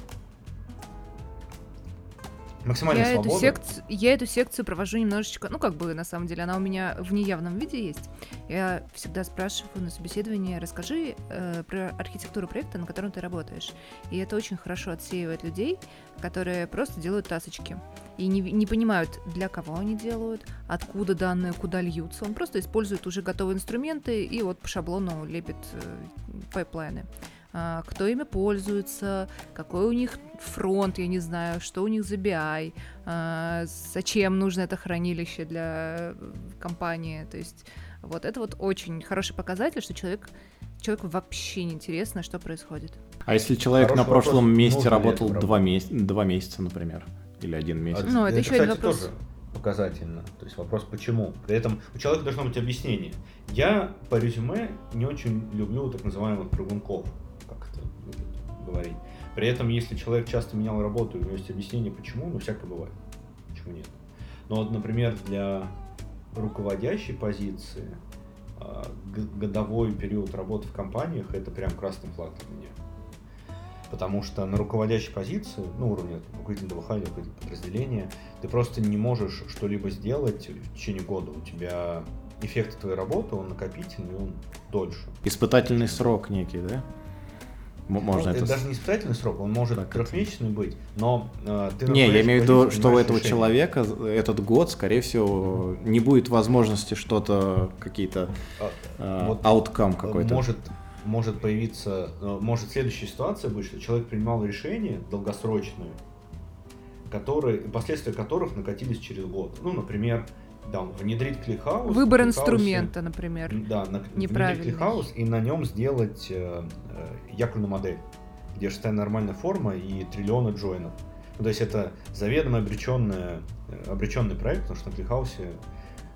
Максимальная я свобода. Эту секцию, я эту секцию провожу немножечко, ну как бы на самом деле, она у меня в неявном виде есть. Я всегда спрашиваю на собеседовании, расскажи э, про архитектуру проекта, на котором ты работаешь. И это очень хорошо отсеивает людей, которые просто делают тасочки и не, не понимают, для кого они делают, откуда данные, куда льются. Он просто использует уже готовые инструменты и вот по шаблону лепит э, пайплайны. Кто ими пользуется, какой у них фронт, я не знаю, что у них за BI, а, зачем нужно это хранилище для компании. То есть вот это вот очень хороший показатель, что человек человеку вообще не интересно, что происходит. А если человек Хороший на прошлом вопрос, месте работал два, меся- два месяца, например, или один месяц? Ну, это, это еще один вопрос. Тоже показательно. То есть вопрос почему. При этом у человека должно быть объяснение. Я по резюме не очень люблю так называемых прыгунков говорить. При этом, если человек часто менял работу, у него есть объяснение, почему, ну, всякое бывает. Почему нет? Но вот, например, для руководящей позиции а, годовой период работы в компаниях это прям красный флаг для меня. Потому что на руководящей позиции, ну, уровне руководителя ДВХ или руководителя подразделения, ты просто не можешь что-либо сделать в течение года. У тебя эффект твоей работы, он накопительный, он дольше. Испытательный срок некий, да? Можно ну, это... даже не испытательный срок, он может так, трехмесячный быть, но э, ты Не, я имею в виду, что у этого решение. человека этот год, скорее всего, не будет возможности что-то, какие-то э, вот, outcome какой-то. Может, может появиться, э, может следующая ситуация быть, что человек принимал решение долгосрочное, которые, последствия которых накатились через год. Ну, например, да, внедрить ClickHouse. Выбор инструмента, например. Да, на, внедрить ClickHouse и на нем сделать э, э, якорную модель, где шестая нормальная форма и триллионы джойнов. Ну, то есть это заведомо обреченный, э, обреченный проект, потому что на ClickHouse е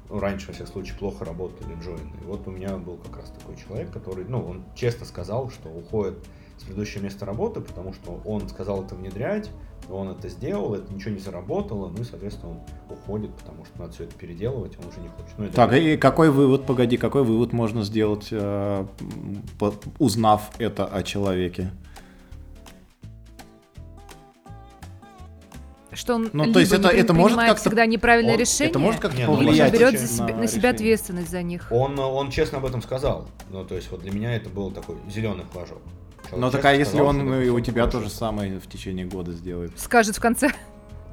ну, раньше, во всяком случае, плохо работали джойны. И вот у меня был как раз такой человек, который, ну, он честно сказал, что уходит с предыдущего места работы, потому что он сказал это внедрять, он это сделал, это ничего не заработало, ну и, соответственно, он уходит, потому что надо все это переделывать, он уже не хочет. Ну, так, и какой вывод, погоди, какой вывод можно сделать, э, узнав это о человеке? что он Ну, либо то есть не это- это может как-то- всегда неправильное он- решение, Это может как-то Не, ну, либо повлиять берет на за себя- на себя решение? ответственность за них. Он, он честно об этом сказал. Ну, то есть, вот для меня это был такой зеленый флажок. Человек Ну, честно так а если он ну, и у тебя то же самое в течение года сделает? Скажет в конце.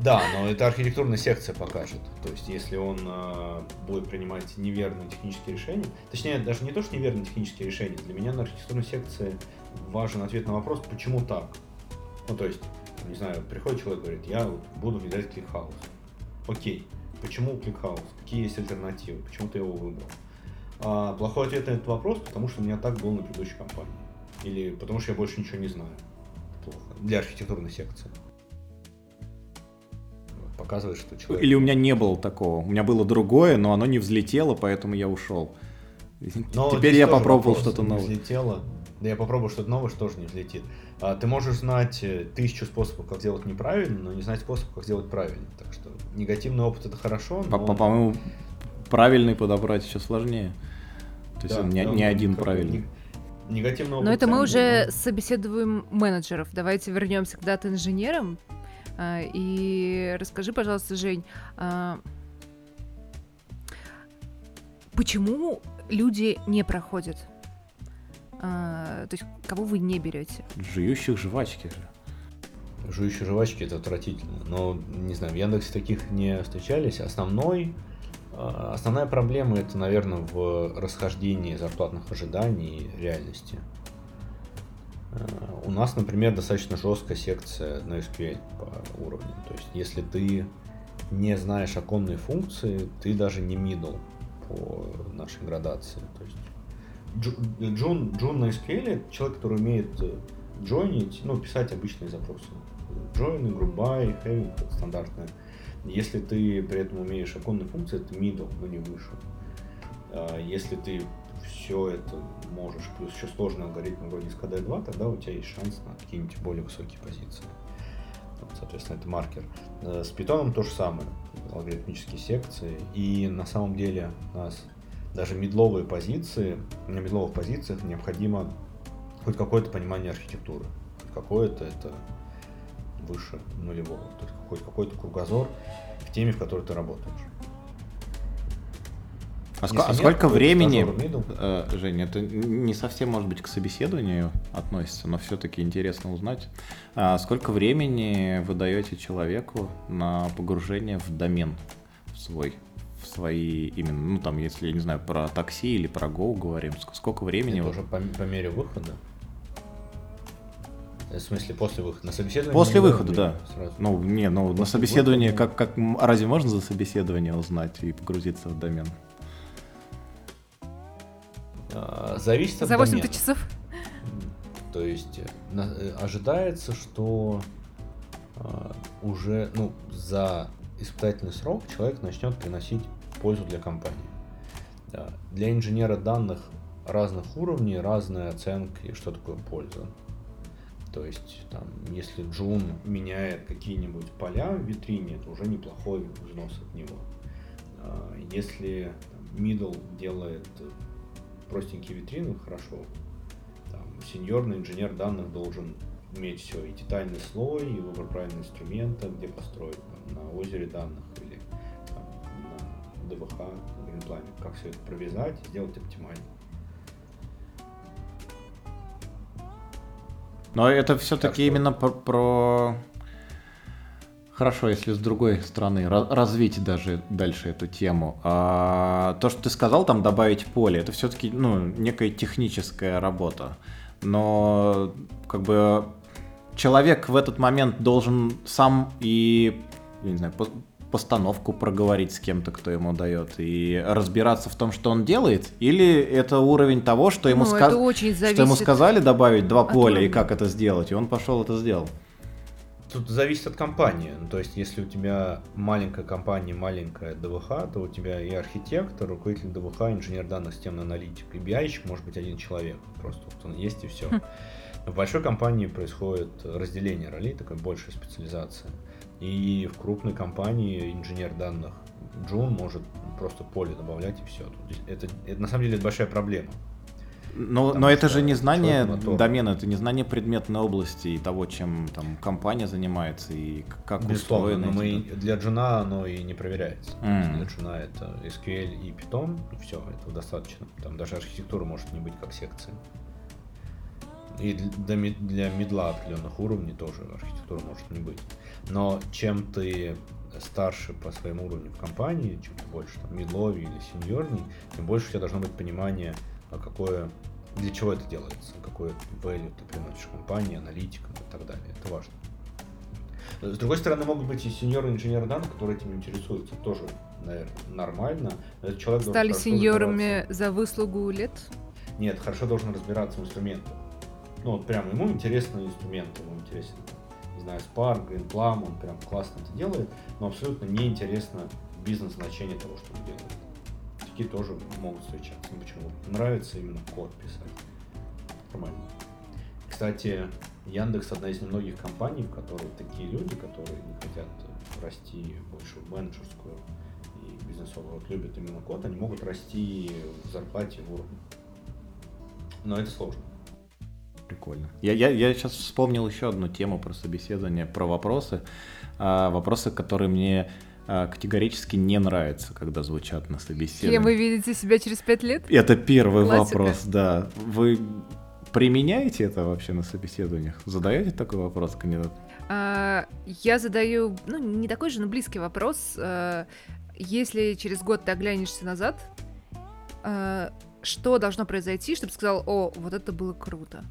Да, но это архитектурная секция покажет. То есть, если он э, будет принимать неверные технические решения, точнее, даже не то, что неверные технические решения, для меня на архитектурной секции важен ответ на вопрос, почему так. Ну, то есть, не знаю, приходит человек и говорит, я вот буду внедрять ClickHouse. Окей, почему ClickHouse? Какие есть альтернативы? Почему ты его выбрал? А плохой ответ на этот вопрос, потому что у меня так было на предыдущей компании. Или потому что я больше ничего не знаю. Плохо. Для архитектурной секции. Показывает, что человек... Или у меня не было такого. У меня было другое, но оно не взлетело, поэтому я ушел. Но Теперь я попробовал что-то новое. Взлетело. Да я попробую что-то новое, что тоже не взлетит. А, ты можешь знать э, тысячу способов, как сделать неправильно, но не знать способ, как сделать правильно. Так что негативный опыт это хорошо, но... По- По-моему, правильный подобрать еще сложнее. То есть Да, он не, да, не он один правильный. не- Негативный опыт. Но это мы уже но- собеседуем менеджеров. Давайте вернемся к дата-инженерам. А, И расскажи, пожалуйста, Жень, а, почему люди не проходят? А, То есть кого вы не берете? Жующих жвачки же. Жующие жвачки это отвратительно. Но, не знаю, в Яндексе таких не встречались. Основной, основная проблема это, наверное, в расхождении зарплатных ожиданий и реальности. Э, У нас, например, достаточно жесткая секция на SQL по уровню. То есть, если ты не знаешь оконные функции, ты даже не middle по нашей градации. То есть, Джу- Джун, Джун на SQL человек, который умеет э, джойнить, ну, писать обычные запросы. Join, грубай, having, это стандартное. Если ты при этом умеешь оконные функции, это middle, но не выше. А Если ты все это можешь, плюс еще сложный алгоритм вроде SKD2, тогда у тебя есть шанс на какие-нибудь более высокие позиции. Соответственно, это маркер. Э, С питоном то же самое, алгоритмические секции. И на самом деле у нас даже медловые позиции, на медловых позициях необходимо хоть какое-то понимание архитектуры. Хоть какое-то это выше нулевого. То есть хоть какой-то кругозор в теме, в которой ты работаешь. А, ск- а нет, сколько то времени, э, Жень, это не совсем, может быть, к собеседованию относится, но все-таки интересно узнать, а сколько времени вы даете человеку на погружение в домен в свой, в свои именно, ну там, если, я не знаю, про такси или про Go говорим, ск- сколько времени? Это вы- уже по, по мере выхода. В смысле, после выхода. На собеседование? После не выхода, да. Сразу. Ну, не, ну, на После собеседовании, выхода- как, как, м, разве можно за собеседование узнать и погрузиться в домен? А, Зависит от За 8 домена. часов? То есть э, на- э, ожидается, что а, уже ну, за испытательный срок человек начнет приносить пользу для компании. Да. Для инженера данных разных уровней разные оценки, что такое польза. То есть, там, если Джун меняет какие-нибудь поля в витрине, это уже неплохой взнос от него. А, Если middle делает простенькие витрины, хорошо. Там, сеньорный инженер данных должен уметь все, и детальный слой, и выбор правильного инструмента, где построить, там, на озере данных или там, на ДВХ, на как все это провязать и сделать оптимально. Но это все-таки именно про, про- Хорошо, если с другой стороны ра- развить даже дальше эту тему. А, то, что ты сказал, там добавить поле, это все-таки ну, некая техническая работа. Но как бы человек в этот момент должен сам и, я не знаю, постановку проговорить с кем-то, кто ему дает, и разбираться в том, что он делает, или это уровень того, что ему Ну, очень Что ему сказали добавить два поля и как это сделать, и он пошел это сделал. Тут зависит от компании. Ну, то есть, если у тебя маленькая компания, маленькая ДВХ, то у тебя и архитектор, руководитель ДВХ, инженер данных, системный аналитик, и bi может быть один человек. Просто вот он есть и все. Хм. В большой компании происходит разделение ролей, такая большая специализация. И в крупной компании инженер данных Джун может просто поле добавлять и все. Это, это на самом деле это большая проблема. Но, но это же не знание домена, это не знание предметной области и того, чем там компания занимается и как Безусловно, устроено. Но мы, для джуна оно и не проверяется. Mm. Для джуна это SQL и Python, и все, этого достаточно. Там даже архитектура может не быть как секция. И для, для медла определенных уровней тоже архитектура может не быть. Но чем ты старше по своему уровню в компании, чем ты больше там медлови или сеньорней, тем больше у тебя должно быть понимание, а какое, для чего это делается, какой value ты приносишь компании, аналитикам и так далее. Это важно. С другой стороны, могут быть и сеньоры инженеры данных, которые этим интересуются. Тоже, наверное, нормально. Этот человек Стали сеньорами за выслугу лет? Нет, хорошо должен разбираться в инструментах. Ну, вот прям ему интересны инструменты, ему интересен, знаю, Spark, Greenplum, он прям классно это делает, но абсолютно неинтересно бизнес-значение того, что он делает. Такие тоже могут встречаться. Ну, почему? Нравится именно код писать. Нормально. Кстати, Яндекс одна из немногих компаний, в которой такие люди, которые не хотят расти больше в менеджерскую и бизнесовую, вот любят именно код, они могут расти в зарплате в уровне. Но это сложно. Прикольно. Я, я, я сейчас вспомнил еще одну тему про собеседование, про вопросы. А, вопросы, которые мне а, категорически не нравятся, когда звучат на собеседовании. Кем вы видите себя через пять лет? Это первый Классика. вопрос, да. Вы применяете это вообще на собеседованиях? Задаете такой вопрос кандидат? А, я задаю, ну, не такой же, но близкий вопрос. А, если через год ты оглянешься назад, а, что должно произойти, чтобы сказал, о, вот это было круто?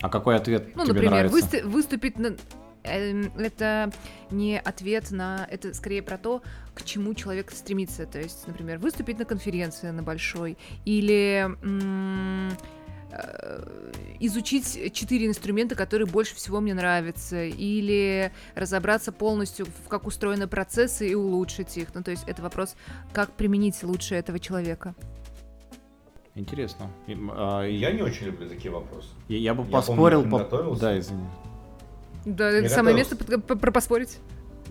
А какой ответ ну, тебе например, нравится? Высту- выступить на... Эм, это не ответ на... Это скорее про то, к чему человек стремится. То есть, например, выступить на конференции на большой или м- э, изучить четыре инструмента, которые больше всего мне нравятся, или разобраться полностью, в как устроены процессы и улучшить их. Ну, то есть это вопрос, как применить лучше этого человека. Интересно. А, я не очень люблю такие вопросы. Я, я бы я поспорил. Помню, по... Да, извини. Да, это самое место про поспорить.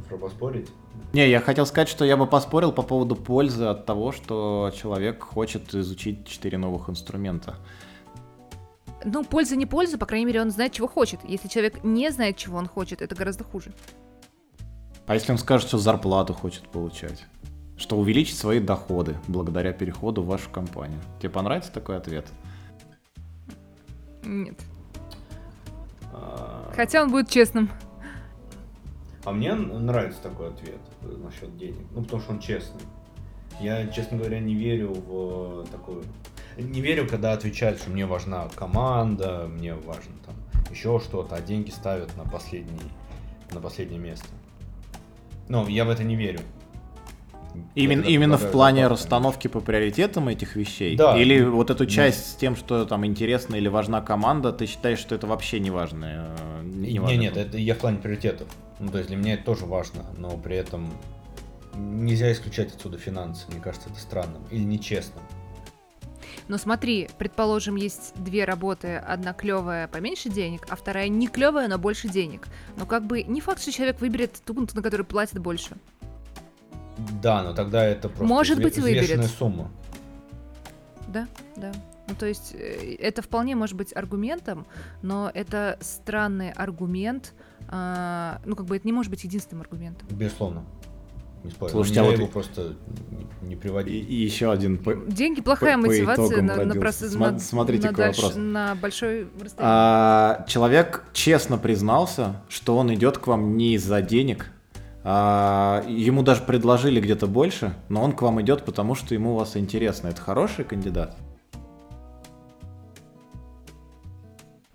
Про поспорить? Не, я хотел сказать, что я бы поспорил по поводу пользы от того, что человек хочет изучить четыре новых инструмента. Ну, польза не польза, по крайней мере, он знает, чего хочет. Если человек не знает, чего он хочет, это гораздо хуже. А если он скажет, что зарплату хочет получать? Что увеличить свои доходы благодаря переходу в вашу компанию. Тебе понравится такой ответ? Нет. А... Хотя он будет честным. А мне нравится такой ответ насчет денег. Ну, потому что он честный. Я, честно говоря, не верю в такую... Не верю, когда отвечают, что мне важна команда, мне важно там еще что-то, а деньги ставят на последний, на последнее место. Ну, я в это не верю. Именно, именно в плане расстановки по приоритетам этих вещей? Да. Или вот эту часть да. с тем, что там интересна или важна команда, ты считаешь, что это вообще не важно? Э, не, не нет, это я в плане приоритетов. Ну, то есть для меня это тоже важно, но при этом нельзя исключать отсюда финансы. Мне кажется, это странным или нечестным. Но смотри, предположим, есть две работы, одна клевая поменьше денег, а вторая не клевая, но больше денег. Но как бы не факт, что человек выберет ту, на которую платят больше. Да, но тогда это просто Может быть, выберет. сумма. Да, да. Ну, то есть э, это вполне может быть аргументом, но это странный аргумент. А, ну, как бы это не может быть единственным аргументом. Безусловно. Не спорю. Слушайте, а вот его просто не приводить. И, и еще один. По, Деньги плохая по, мотивация по на, на, прос... Сма- на, Смотрите, на, какой дальш... вопрос. на большой расстоянии. А, человек честно признался, что он идет к вам не из-за денег, а, ему даже предложили где-то больше, но он к вам идет, потому что ему у вас интересно. Это хороший кандидат?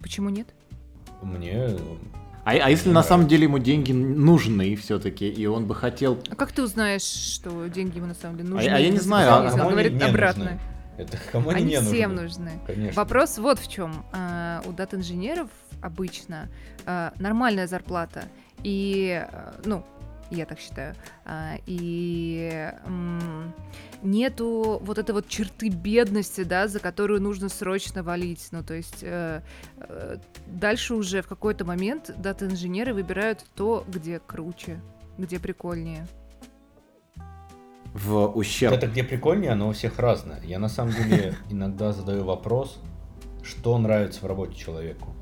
Почему нет? Мне а, а если на самом деле ему деньги нужны все-таки, и он бы хотел... А как ты узнаешь, что деньги ему на самом деле нужны? А, а я не знаю. А, он говорит обратно. Нужны. Это кому они, они не всем нужны. нужны. Конечно. Вопрос вот в чем. А, у дат-инженеров обычно а, нормальная зарплата. И, а, ну, я так считаю. А, и нету вот этой вот черты бедности, да, за которую нужно срочно валить. Ну, то есть э, э, дальше уже в какой-то момент дата-инженеры выбирают то, где круче, где прикольнее. в ущерб. Это где прикольнее, оно у всех разное. Я на самом деле иногда задаю вопрос, что нравится в работе человеку.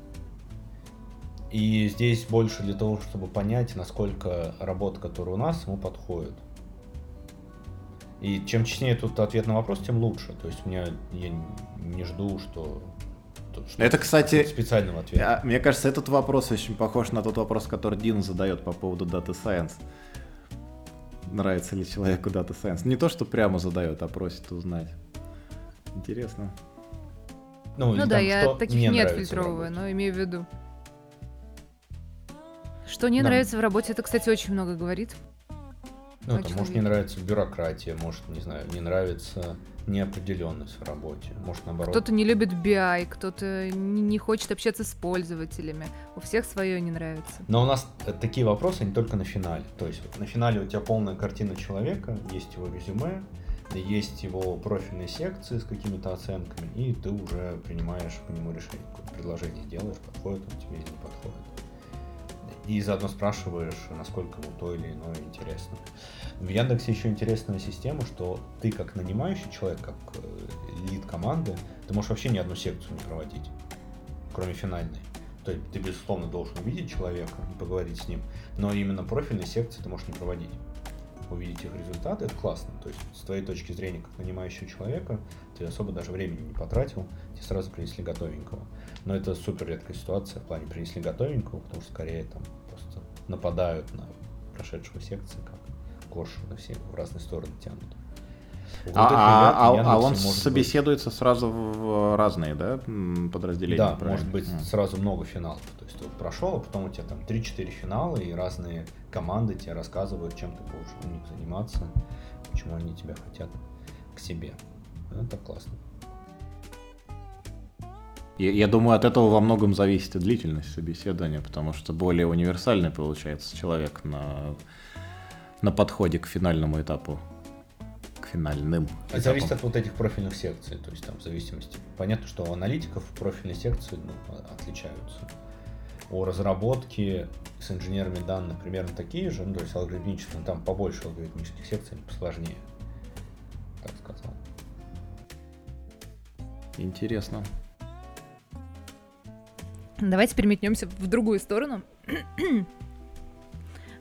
И здесь больше для того, чтобы понять, насколько работа, которая у нас, ему подходит. И чем честнее тут ответ на вопрос, тем лучше. То есть меня я не жду, что это, кстати, специального ответа. Мне кажется, этот вопрос очень похож на тот вопрос, который Дин задает по поводу Data Science. Нравится ли человеку Data Science? Не то, что прямо задает, а просит узнать. Интересно. Ну, ну да, я таких не отфильтровываю, но имею в виду. Что не да. нравится в работе, это, кстати, очень много говорит. Ну, там, может, не нравится бюрократия, может, не знаю, не нравится неопределенность в работе, может, наоборот. Кто-то не любит BI, кто-то не хочет общаться с пользователями. У всех свое не нравится. Но у нас э, такие вопросы не только на финале. То есть на финале у тебя полная картина человека, есть его резюме, есть его профильные секции с какими-то оценками, и ты уже принимаешь по нему решение, какое предложение делаешь, подходит он тебе или не подходит. И заодно спрашиваешь, насколько ему то или иное интересно. В Яндексе еще интересная система, что ты как нанимающий человек, как э, лид команды, ты можешь вообще ни одну секцию не проводить, кроме финальной. То есть ты, безусловно, должен увидеть человека и поговорить с ним, но именно профильные секции ты можешь не проводить увидеть их результаты, это классно. То есть с твоей точки зрения, как нанимающего человека, ты особо даже времени не потратил, тебе сразу принесли готовенького. Но это супер редкая ситуация в плане принесли готовенького, потому что скорее там просто нападают на прошедшего секции, как коршу на все в разные стороны тянут. Вот а, а, а, а он собеседуется быть... сразу в разные, да, подразделения? Да, правильно? может быть mm. сразу много финалов. То есть ты вот прошел, а потом у тебя там 3-4 финала, и разные команды тебе рассказывают, чем ты будешь у них заниматься, почему они тебя хотят к себе. Это классно. Я, я думаю, от этого во многом зависит и длительность собеседования, потому что более универсальный получается человек на, на подходе к финальному этапу финальным. Это зависит от вот этих профильных секций, то есть там в зависимости. Понятно, что у аналитиков профильные секции ну, отличаются. У разработки с инженерами данных примерно такие же, ну, то есть алгоритмические, но там побольше алгоритмических секций, посложнее, так сказал. Интересно. Давайте переметнемся в другую сторону.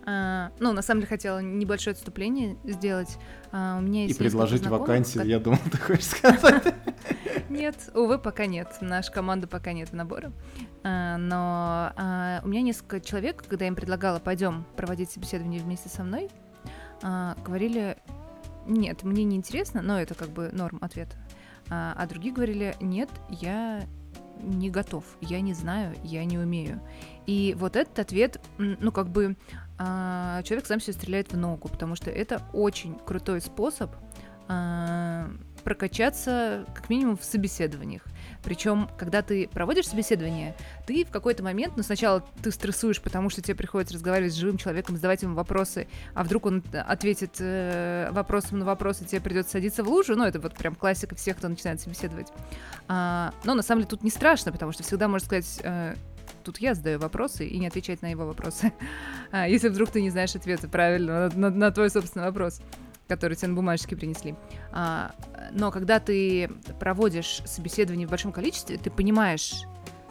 А, ну, на самом деле, хотела небольшое отступление сделать. А, у меня есть И предложить вакансию, как... я думал, ты хочешь сказать. Нет, увы, пока нет. Наша команда пока нет набора. А, но у меня несколько человек, когда я им предлагала, пойдем проводить собеседование вместе со мной, говорили, нет, мне не интересно, но это как бы норм ответа. А, а другие говорили, нет, я не готов, я не знаю, я не умею. И вот этот ответ, ну, как бы а, человек сам себе стреляет в ногу, потому что это очень крутой способ а, прокачаться как минимум в собеседованиях. Причем, когда ты проводишь собеседование, ты в какой-то момент, ну, сначала ты стрессуешь, потому что тебе приходится разговаривать с живым человеком, задавать ему вопросы, а вдруг он ответит э, вопросом на вопрос, и тебе придется садиться в лужу. Ну, это вот прям классика всех, кто начинает собеседовать. А, но на самом деле тут не страшно, потому что всегда можно сказать, э, тут я задаю вопросы и не отвечать на его вопросы. Если вдруг ты не знаешь ответа правильно на, на, на твой собственный вопрос который тебе на бумажке принесли. А, но когда ты проводишь собеседование в большом количестве, ты понимаешь,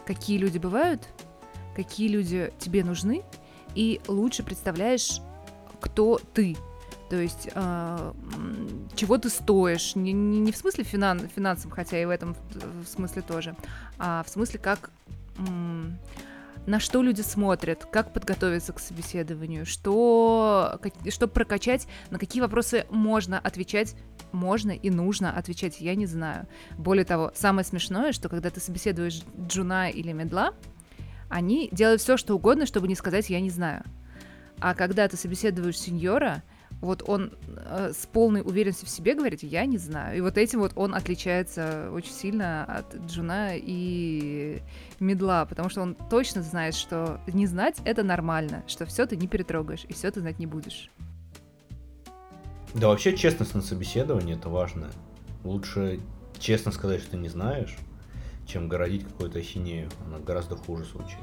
какие люди бывают, какие люди тебе нужны, и лучше представляешь, кто ты. То есть, э, чего ты стоишь. Не, не, не в смысле финан, финансовым, хотя и в этом в смысле тоже, а в смысле, как на что люди смотрят, как подготовиться к собеседованию, что, что прокачать, на какие вопросы можно отвечать, можно и нужно отвечать, я не знаю. Более того, самое смешное, что когда ты собеседуешь джуна или медла, они делают все, что угодно, чтобы не сказать «я не знаю». А когда ты собеседуешь сеньора, вот он э, с полной уверенностью в себе говорит, я не знаю. И вот этим вот он отличается очень сильно от джуна и мидла, потому что он точно знает, что не знать это нормально, что все ты не перетрогаешь, и все ты знать не будешь. Да, вообще честность на собеседовании это важно. Лучше честно сказать, что не знаешь, чем городить какую-то ахинею. Она гораздо хуже звучит.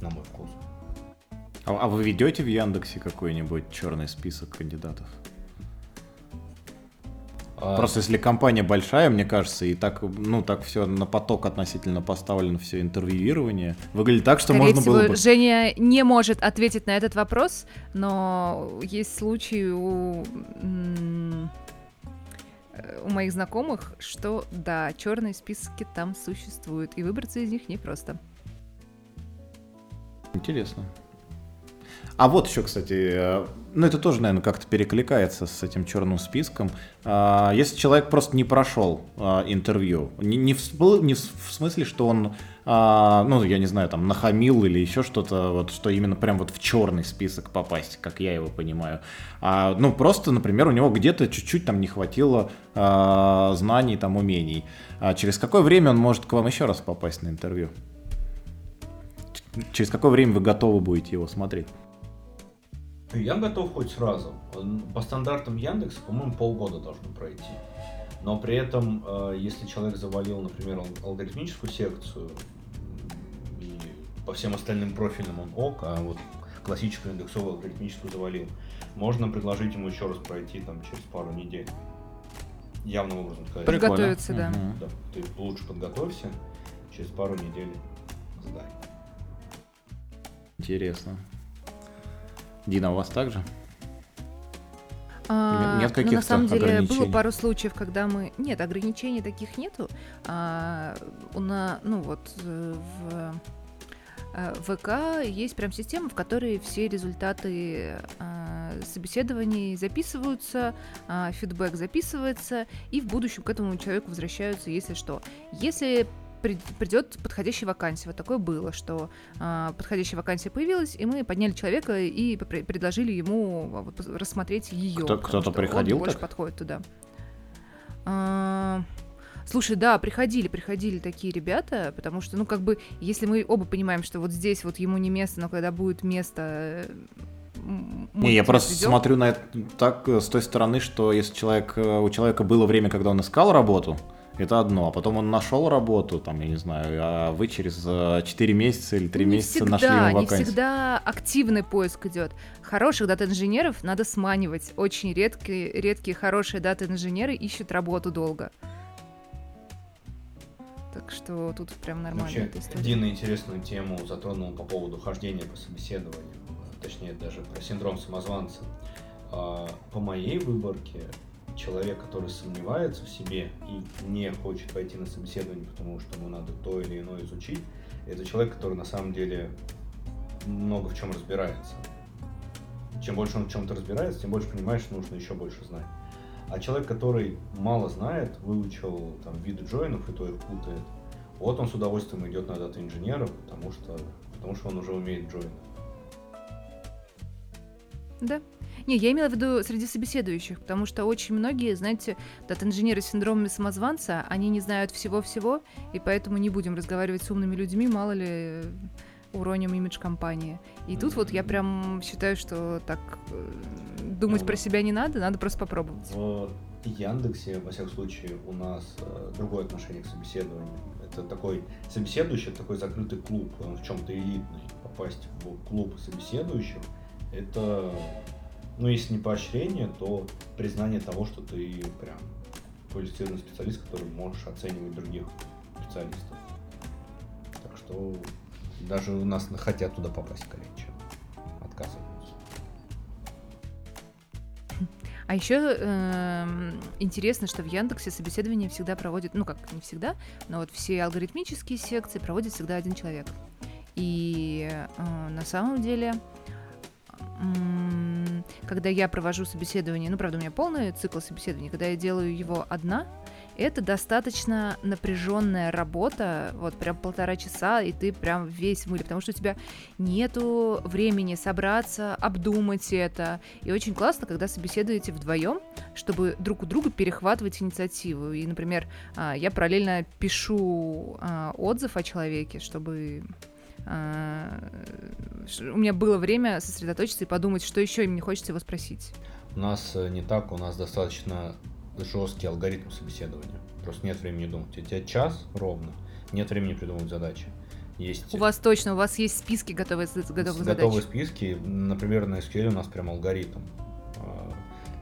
На мой вкус. А, а вы ведете в Яндексе какой-нибудь черный список кандидатов? А... Просто если компания большая, мне кажется, и так, ну, так все на поток относительно поставлено все интервьюирование, выглядит так, что Скорее можно всего, было бы... Женя не может ответить на этот вопрос, но есть случаи у, у моих знакомых, что да, черные списки там существуют, и выбраться из них непросто. Интересно. А вот еще, кстати, э, ну это тоже, наверное, как-то перекликается с этим черным списком. А, если человек просто не прошел а, интервью, не, в, не в смысле, что он, а, ну я не знаю, там нахамил или еще что-то, вот что именно прям вот в черный список попасть, как я его понимаю. Ну просто, например, у него где-то чуть-чуть там не хватило знаний, там умений. Через какое время он может к вам еще раз попасть на интервью? Через какое время вы готовы будете его смотреть? Я готов хоть сразу. По стандартам Яндекса, по-моему, полгода должно пройти. Но при этом, э, если человек завалил, например, алгоритмическую секцию, и по всем остальным профилям он ок, а вот классическую индексовую алгоритмическую завалил, можно предложить ему еще раз пройти там через пару недель. Явным образом сказать. Подготовиться, да. да. Ты лучше подготовься, через пару недель сдай. Интересно. Дина, у вас также? А, нет каких-то ну, на самом деле было пару случаев, когда мы... Нет, ограничений таких нету. А, у нас, ну вот, э, в э, в ВК есть прям система, в которой все результаты э, собеседований записываются, э, фидбэк записывается, и в будущем к этому человеку возвращаются, если что. Если придет подходящая вакансия. Вот такое было, что э, подходящая вакансия появилась, и мы подняли человека и предложили ему а, вот, рассмотреть ее. Кто, кто-то приходил? Он больше так? подходит туда. А, слушай, да, приходили, приходили такие ребята, потому что, ну, как бы, если мы оба понимаем, что вот здесь вот ему не место, но когда будет место, не, я просто придем. смотрю на это так э, с той стороны, что если человек, э, у человека было время, когда он искал работу, это одно. А потом он нашел работу, там, я не знаю, а вы через 4 э, месяца или 3 не месяца всегда, нашли ему вакансию. Не всегда активный поиск идет. Хороших дата-инженеров надо сманивать. Очень редкие, редкие хорошие дата-инженеры ищут работу долго. Так что тут прям нормально. Вообще, Дина интересную тему затронул по поводу хождения по собеседованию. Точнее, даже про синдром самозванца. А, по моей выборке человек, который сомневается в себе и не хочет пойти на собеседование, потому что ему надо то или иное изучить, это человек, который на самом деле много в чем разбирается. Чем больше он в чем-то разбирается, тем больше понимаешь, что нужно еще больше знать. А человек, который мало знает, выучил там виды джойнов и то их путает, вот он с удовольствием идет на дата-инженера, потому что, потому что он уже умеет джойны. Да, не, я имела в виду среди собеседующих, потому что очень многие, знаете, дата-инженеры с синдромами самозванца, они не знают всего-всего, и поэтому не будем разговаривать с умными людьми, мало ли уроним имидж компании. И тут вот я прям считаю, что так э, думать ну, про себя не надо, надо просто попробовать. В Яндексе, во всяком случае, у нас э, другое отношение к собеседованию. Это такой собеседующий, такой закрытый клуб, он в чем-то элитный. Попасть в клуб собеседующих, это ну, если не поощрение, то признание того, что ты прям квалифицированный специалист, который можешь оценивать других специалистов. Так что даже у нас хотят туда попасть, чем отказываются. А еще э, интересно, что в Яндексе собеседование всегда проводит, ну как не всегда, но вот все алгоритмические секции проводит всегда один человек. И э, на самом деле когда я провожу собеседование, ну, правда, у меня полный цикл собеседований, когда я делаю его одна, это достаточно напряженная работа, вот прям полтора часа, и ты прям весь в потому что у тебя нету времени собраться, обдумать это. И очень классно, когда собеседуете вдвоем, чтобы друг у друга перехватывать инициативу. И, например, а, я параллельно пишу а, отзыв о человеке, чтобы у меня было время сосредоточиться и подумать, что еще им не хочется его спросить. У нас э, не так, у нас достаточно жесткий алгоритм собеседования. Просто нет времени думать. У тебя час ровно, нет времени придумывать задачи. Есть... У вас точно, у вас есть списки готовые, готовых задач. Готовые списки, например, на SQL у нас прям алгоритм. А,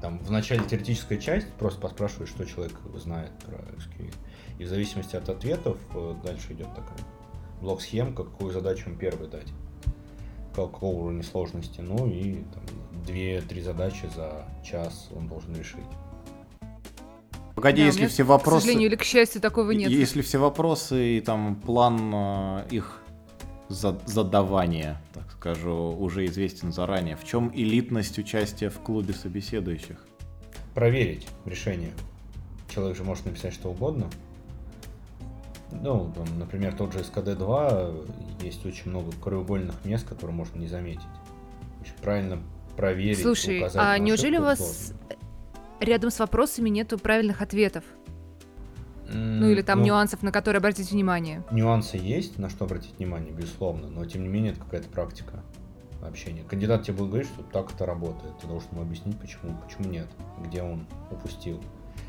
Там в начале теоретическая часть просто поспрашиваешь, что человек знает про SQL. И в зависимости от ответов э, дальше идет такая блок-схемка, какую задачу им первой дать, какого уровня сложности. Ну и там, две-три задачи за час он должен решить. Погоди, Да, если меня, все вопросы... К сожалению или к счастью, такого нет. Если все вопросы и там план э, их за- задавания, так скажу, уже известен заранее, в чем элитность участия в клубе собеседующих? Проверить решение. Человек же может написать что угодно. Ну, там, например, тот же СКД-2, есть очень много краеугольных мест, которые можно не заметить. Очень правильно проверить, Слушай, а неужели у вас сложно. рядом с вопросами нету правильных ответов? Ну или там ну, нюансов, на которые обратить внимание? Нюансы есть, на что обратить внимание, безусловно, но тем не менее это какая-то практика общения. Кандидат тебе будет говорить, что так это работает. Ты должен ему объяснить, почему, почему нет, где он упустил.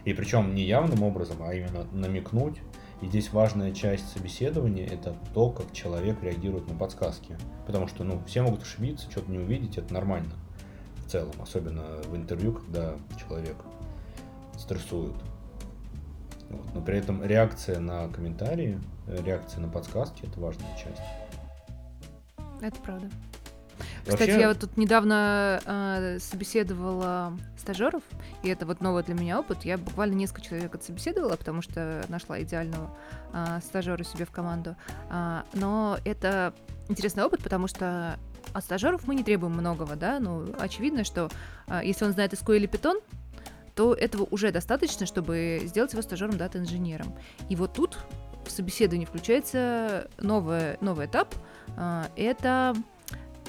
И причем не явным образом, а именно намекнуть. И здесь важная часть собеседования это то, как человек реагирует на подсказки. Потому что, ну, все могут ошибиться, что-то не увидеть, это нормально в целом, особенно в интервью, когда человек стрессует. Вот. Но при этом реакция на комментарии, э, реакция на подсказки это важная часть. Это правда. Вообще, Кстати, я вот тут недавно э, собеседовала стажеров, и это вот новый для меня опыт. Я буквально несколько человек отсобеседовала, потому что нашла идеального э, стажера себе в команду. А, но это интересный опыт, потому что от стажеров мы не требуем многого, да, ну, очевидно, что а, если он знает SQL или Python, то этого уже достаточно, чтобы сделать его стажером дата-инженером. И вот тут в собеседовании включается новый, новый этап. а, Это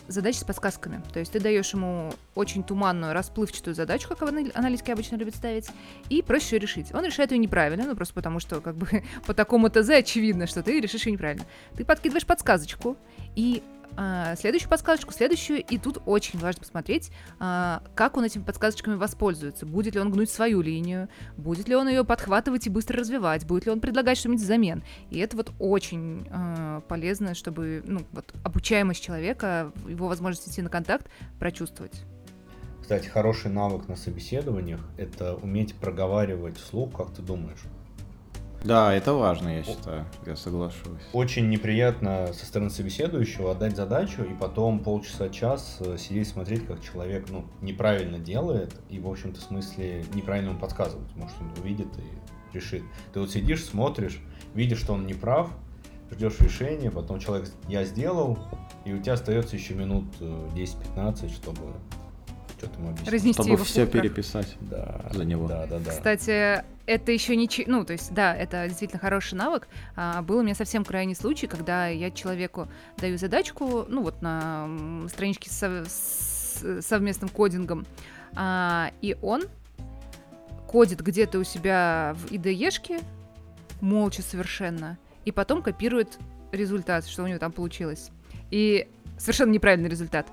задачи с подсказками. То есть ты даешь ему очень туманную, расплывчатую задачу, как анали- аналитики обычно любят ставить, и просишь ее решить. Он решает ее неправильно, ну просто потому что как бы по такому ТЗ очевидно, что ты решишь ее неправильно. Ты подкидываешь подсказочку, и а, следующую подсказочку, следующую, и тут очень важно посмотреть, а, как он этими подсказочками воспользуется. Будет ли он гнуть свою линию, будет ли он ее подхватывать и быстро развивать, будет ли он предлагать что-нибудь взамен. И это вот очень а, полезно, чтобы ну, вот, обучаемость человека, его возможность идти на контакт прочувствовать. Кстати, хороший навык на собеседованиях это уметь проговаривать вслух, как ты думаешь. Да, это важно, я считаю, я соглашусь. Очень неприятно со стороны собеседующего отдать задачу и потом полчаса-час э, сидеть смотреть, как человек ну, неправильно делает и, в общем-то, в смысле неправильно ему подсказывать. Может, он увидит и решит. Ты вот сидишь, смотришь, видишь, что он не прав, ждешь решения, потом человек «я сделал», и у тебя остается еще минут э, 10-15, чтобы что-то ему объяснить. Разнести Чтобы его все переписать. Да, за него. Да, да, да. Кстати, это еще чи- Ну, то есть, да, это действительно хороший навык. А, был у меня совсем крайний случай, когда я человеку даю задачку, ну, вот на страничке с, сов- с совместным кодингом, а, и он кодит где-то у себя в IDE-шке, молча совершенно, и потом копирует результат, что у него там получилось. И совершенно неправильный результат.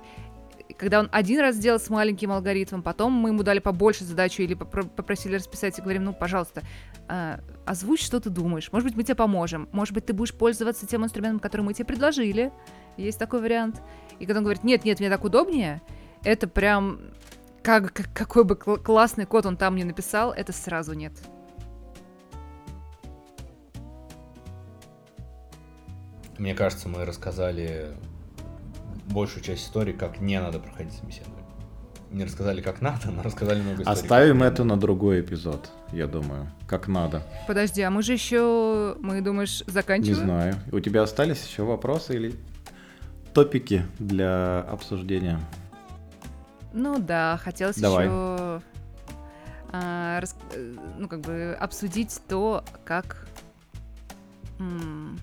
Когда он один раз сделал с маленьким алгоритмом, потом мы ему дали побольше задачу или попро- попросили расписать и говорим, ну, пожалуйста, а, озвучь, что ты думаешь. Может быть, мы тебе поможем. Может быть, ты будешь пользоваться тем инструментом, который мы тебе предложили. Есть такой вариант. И когда он говорит, нет, нет, мне так удобнее, это прям как, как- какой бы кл- классный код он там не написал, это сразу нет. Мне кажется, мы рассказали большую часть истории, как не надо проходить собеседование. Не рассказали, как надо, но рассказали много историй. Оставим это на другой эпизод, я думаю, как надо. Подожди, а мы же еще, мы, думаешь, Не заканчиваем? знаю. У тебя остались еще вопросы или топики для обсуждения? Ну да, хотелось Давай. еще а, рас- э, ну как бы обсудить то, как м,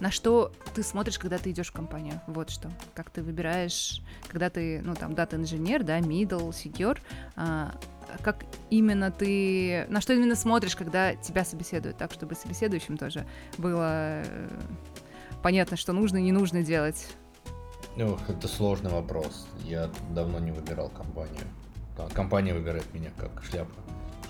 на что ты смотришь, когда ты идешь в компанию. Вот что. Как ты выбираешь, когда ты, ну там, дата-инженер, да, middle, senior, а, как именно ты, на что именно смотришь, когда тебя собеседуют, так, чтобы собеседующим тоже было э, понятно, что нужно и не нужно делать. Ох, это сложный вопрос. Я давно не выбирал компанию. Да, компания выбирает меня как шляпа.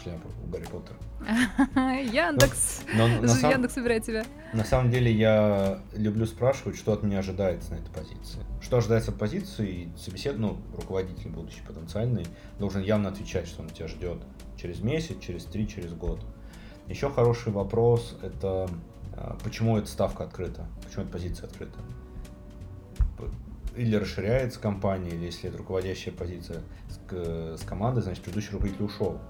Шляпу у Гарри Поттера. Яндекс. Яндекс собирает тебя. На самом деле я люблю спрашивать, что от меня ожидается на этой позиции. Что ожидается от позиции, собесед, ну, руководитель будущий потенциальный, должен явно отвечать, что он тебя ждет через месяц, через три, через год. Еще хороший вопрос – это а, почему эта ставка открыта, почему эта позиция открыта. Или расширяется компания, или если это руководящая позиция с, с командой, значит, предыдущий руководитель ушел.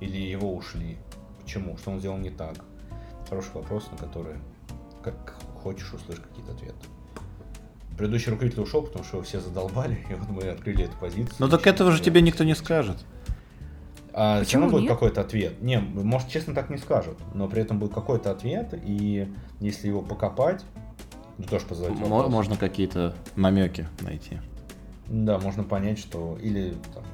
Или его ушли. Почему? Что он сделал не так? Хороший вопрос, на который, как хочешь, услышать какие-то ответы. Предыдущий руководитель ушел, потому что его все задолбали, и вот мы открыли эту позицию. Ну так этого же тебе никто не скажет. А Почему все будет какой-то ответ. Не, может, честно, так не скажут, но при этом будет какой-то ответ, и если его покопать, ну, тоже вопрос. Можно какие-то намеки найти. Да, можно понять, что... Или там,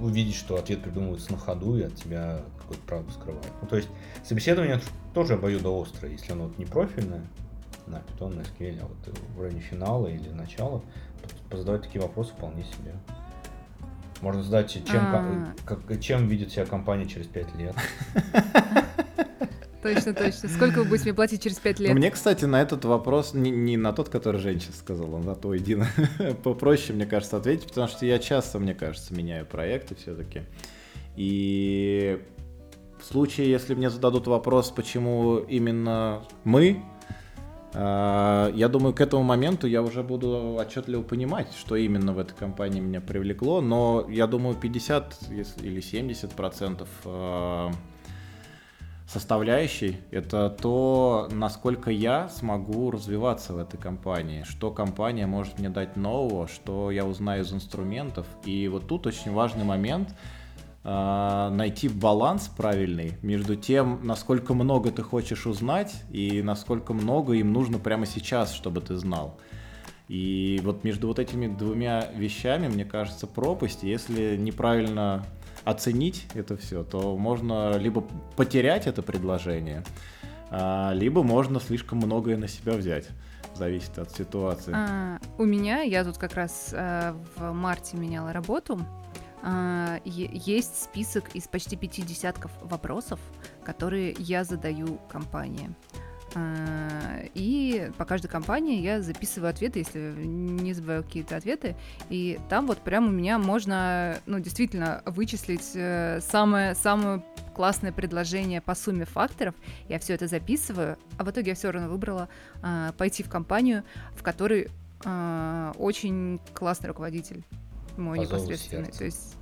увидеть, что ответ придумывается на ходу, и от тебя какую-то правду скрывает. Ну, то есть, собеседование тоже обоюдоострое, если оно вот не профильное, на Python, на SQL, а вот в районе финала или начала, позадавать такие вопросы вполне себе. Можно задать, чем, а. как, чем видит себя компания через 5 лет. Точно, точно. Сколько вы будете мне платить через 5 лет? Мне, кстати, на этот вопрос, не, не на тот, который женщина сказала, а на то един, попроще, мне кажется, ответить, потому что я часто, мне кажется, меняю проекты все-таки. И в случае, если мне зададут вопрос, почему именно мы, а, я думаю, к этому моменту я уже буду отчетливо понимать, что именно в этой компании меня привлекло, но я думаю, 50 или 70 процентов а, составляющей это то, насколько я смогу развиваться в этой компании, что компания может мне дать нового, что я узнаю из инструментов. И вот тут очень важный момент — а, найти баланс правильный между тем, насколько много ты хочешь узнать и насколько много им нужно прямо сейчас, чтобы ты знал. И вот между вот этими двумя вещами, мне кажется, пропасть. Если неправильно оценить это все, то можно либо потерять это предложение, а, либо можно слишком многое на себя взять. Зависит от ситуации. А, у меня, я тут как раз а, в марте меняла работу, а, есть список из почти пяти десятков вопросов, которые я задаю компании. А, и по каждой компании я записываю ответы, если не забываю какие-то ответы. И там вот прям у меня можно, ну, действительно вычислить э, самое, самое классное предложение по сумме факторов. Я все это записываю, а в итоге я все равно выбрала а, пойти в компанию, в которой очень классный руководитель мой По непосредственный. То есть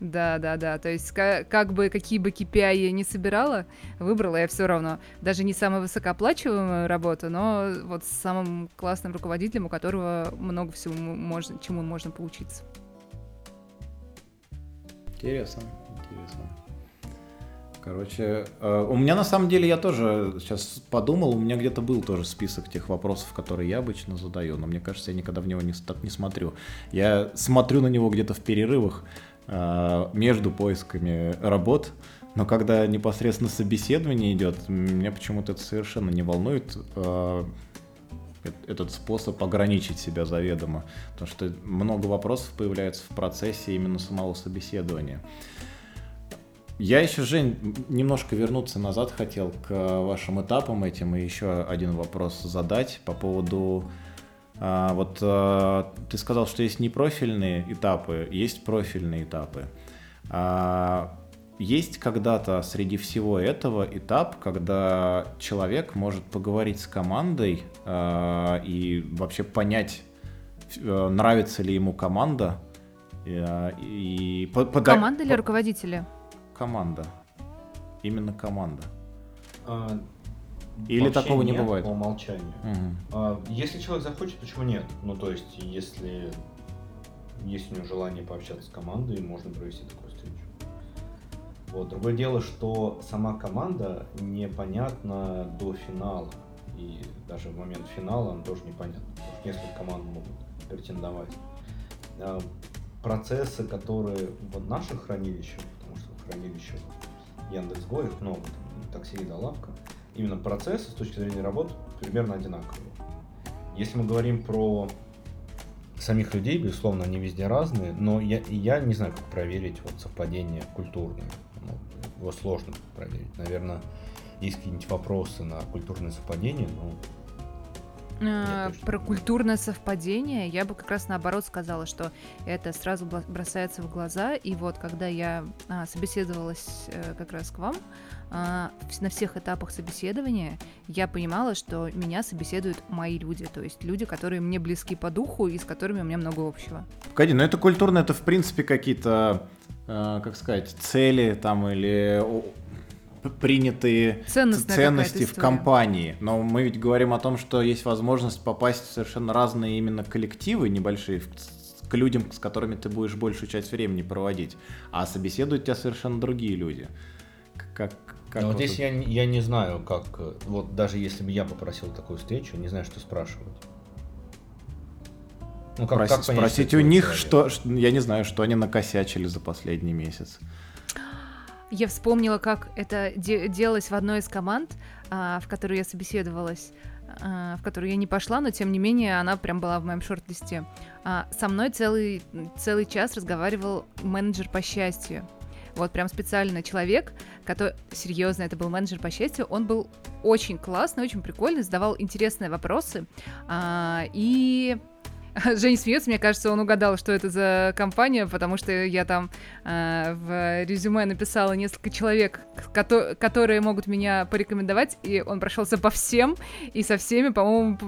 да, да, да. То есть, как, как бы какие бы KPI я не собирала, выбрала я все равно. Даже не самую высокооплачиваемую работу, но вот с самым классным руководителем, у которого много всего можно, чему можно поучиться. Интересно, интересно. Короче, э, у меня на самом деле, я тоже сейчас подумал, у меня где-то был тоже список тех вопросов, которые я обычно задаю, но мне кажется, я никогда в него не, так не смотрю. Я смотрю на него где-то в перерывах между поисками работ, но когда непосредственно собеседование идет, меня почему-то это совершенно не волнует э, этот способ ограничить себя заведомо, потому что много вопросов появляется в процессе именно самого собеседования. Я еще, Жень, немножко вернуться назад хотел к вашим этапам этим и еще один вопрос задать по поводу... А, вот а, ты сказал, что есть непрофильные этапы, есть профильные этапы. А, есть когда-то среди всего этого этап, когда человек может поговорить с командой а, и вообще понять, а, нравится ли ему команда. И, и под... Команда или руководителя? команда. Именно команда. А, Или такого не нет, бывает? По умолчанию. Угу. А, если человек захочет, почему нет? Ну, то есть, если есть у него желание пообщаться с командой, можно провести такую встречу. Вот. Другое дело, что сама команда непонятна до финала. И даже в момент финала она тоже непонятна. Потому что несколько команд могут претендовать. А, процессы, которые в наших хранилищах, хранилищах Яндекс.Го, их много, такси, еда, лавка. Именно процессы с точки зрения работы примерно одинаковые. Если мы говорим про самих людей, безусловно, они везде разные, но я, я не знаю, как проверить вот совпадение культурное. Ну, его сложно проверить. Наверное, есть какие-нибудь вопросы на культурное совпадение, но а, про культурное совпадение я бы как раз наоборот сказала, что это сразу бросается в глаза. И вот когда я а, собеседовалась э, как раз к вам, на всех этапах собеседования я понимала, что меня собеседуют мои люди, то есть люди, которые мне близки по духу и с которыми у меня много общего. Погоди, но это культурно, это в принципе какие-то, как сказать, цели там или принятые ценности в компании. Но мы ведь говорим о том, что есть возможность попасть в совершенно разные именно коллективы небольшие, к людям, с которыми ты будешь большую часть времени проводить. А собеседуют тебя совершенно другие люди. Как, как Но вот здесь я, я не знаю, как... Вот даже если бы я попросил такую встречу, не знаю, что спрашивать. Ну, как, Прос, как понять, спросить у них, что, что... Я не знаю, что они накосячили за последний месяц. Я вспомнила, как это де- делалось в одной из команд, а, в которой я собеседовалась, а, в которую я не пошла, но тем не менее она прям была в моем шорт-листе. А, со мной целый, целый час разговаривал менеджер по счастью. Вот прям специально человек, который, серьезно, это был менеджер по счастью, он был очень классный, очень прикольный, задавал интересные вопросы. А, и Женя смеется, мне кажется, он угадал, что это за компания, потому что я там э, в резюме написала несколько человек, ко- которые могут меня порекомендовать, и он прошелся по всем, и со всеми, по-моему,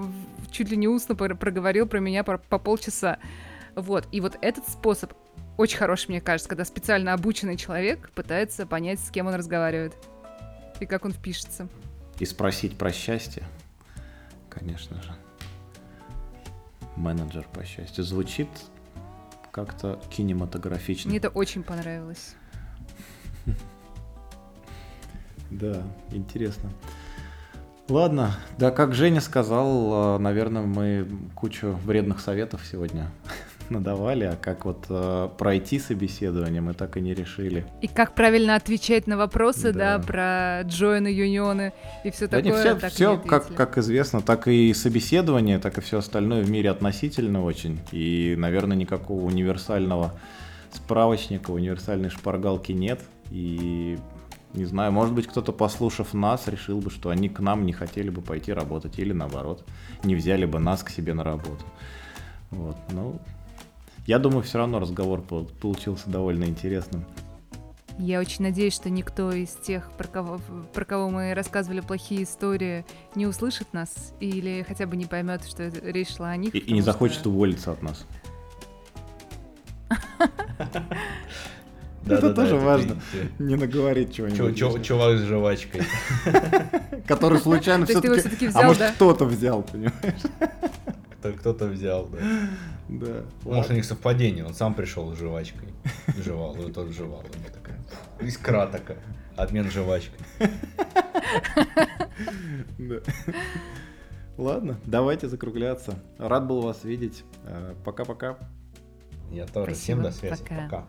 чуть ли не устно проговорил про меня по, по полчаса. Вот, и вот этот способ очень хороший, мне кажется, когда специально обученный человек пытается понять, с кем он разговаривает и как он впишется. И спросить про счастье, конечно же менеджер по счастью. Звучит как-то кинематографично. Мне это очень понравилось. Да, интересно. Ладно, да, как Женя сказал, э, наверное, мы кучу вредных советов сегодня надавали, а как вот э, пройти собеседование мы так и не решили. И как правильно отвечать на вопросы, да, да про джойны, юнионы и все да такое. Не, все, так все не как, как известно, так и собеседование, так и все остальное в мире относительно очень. И, наверное, никакого универсального справочника, универсальной шпаргалки нет. И не знаю, может быть, кто-то, послушав нас, решил бы, что они к нам не хотели бы пойти работать, или наоборот, не взяли бы нас к себе на работу. Вот, ну, я думаю, все равно разговор получился довольно интересным. Я очень надеюсь, что никто из тех, про кого, про кого мы рассказывали плохие истории, не услышит нас или хотя бы не поймет, что речь шла о них. И, и не захочет что... уволиться от нас. Это тоже важно. Не наговорить чего-нибудь. Чувак с жвачкой. Который случайно все-таки... А может кто-то взял, понимаешь? Кто-то взял, да. Да. Может, у них совпадение. Он сам пришел с жвачкой. Жевал, и тот жевал. У него такая искра такая. Обмен жвачкой. Ладно, давайте закругляться. Рад был вас видеть. Э, пока-пока. Я тоже. Спасибо. Всем до связи. Пока. Пока.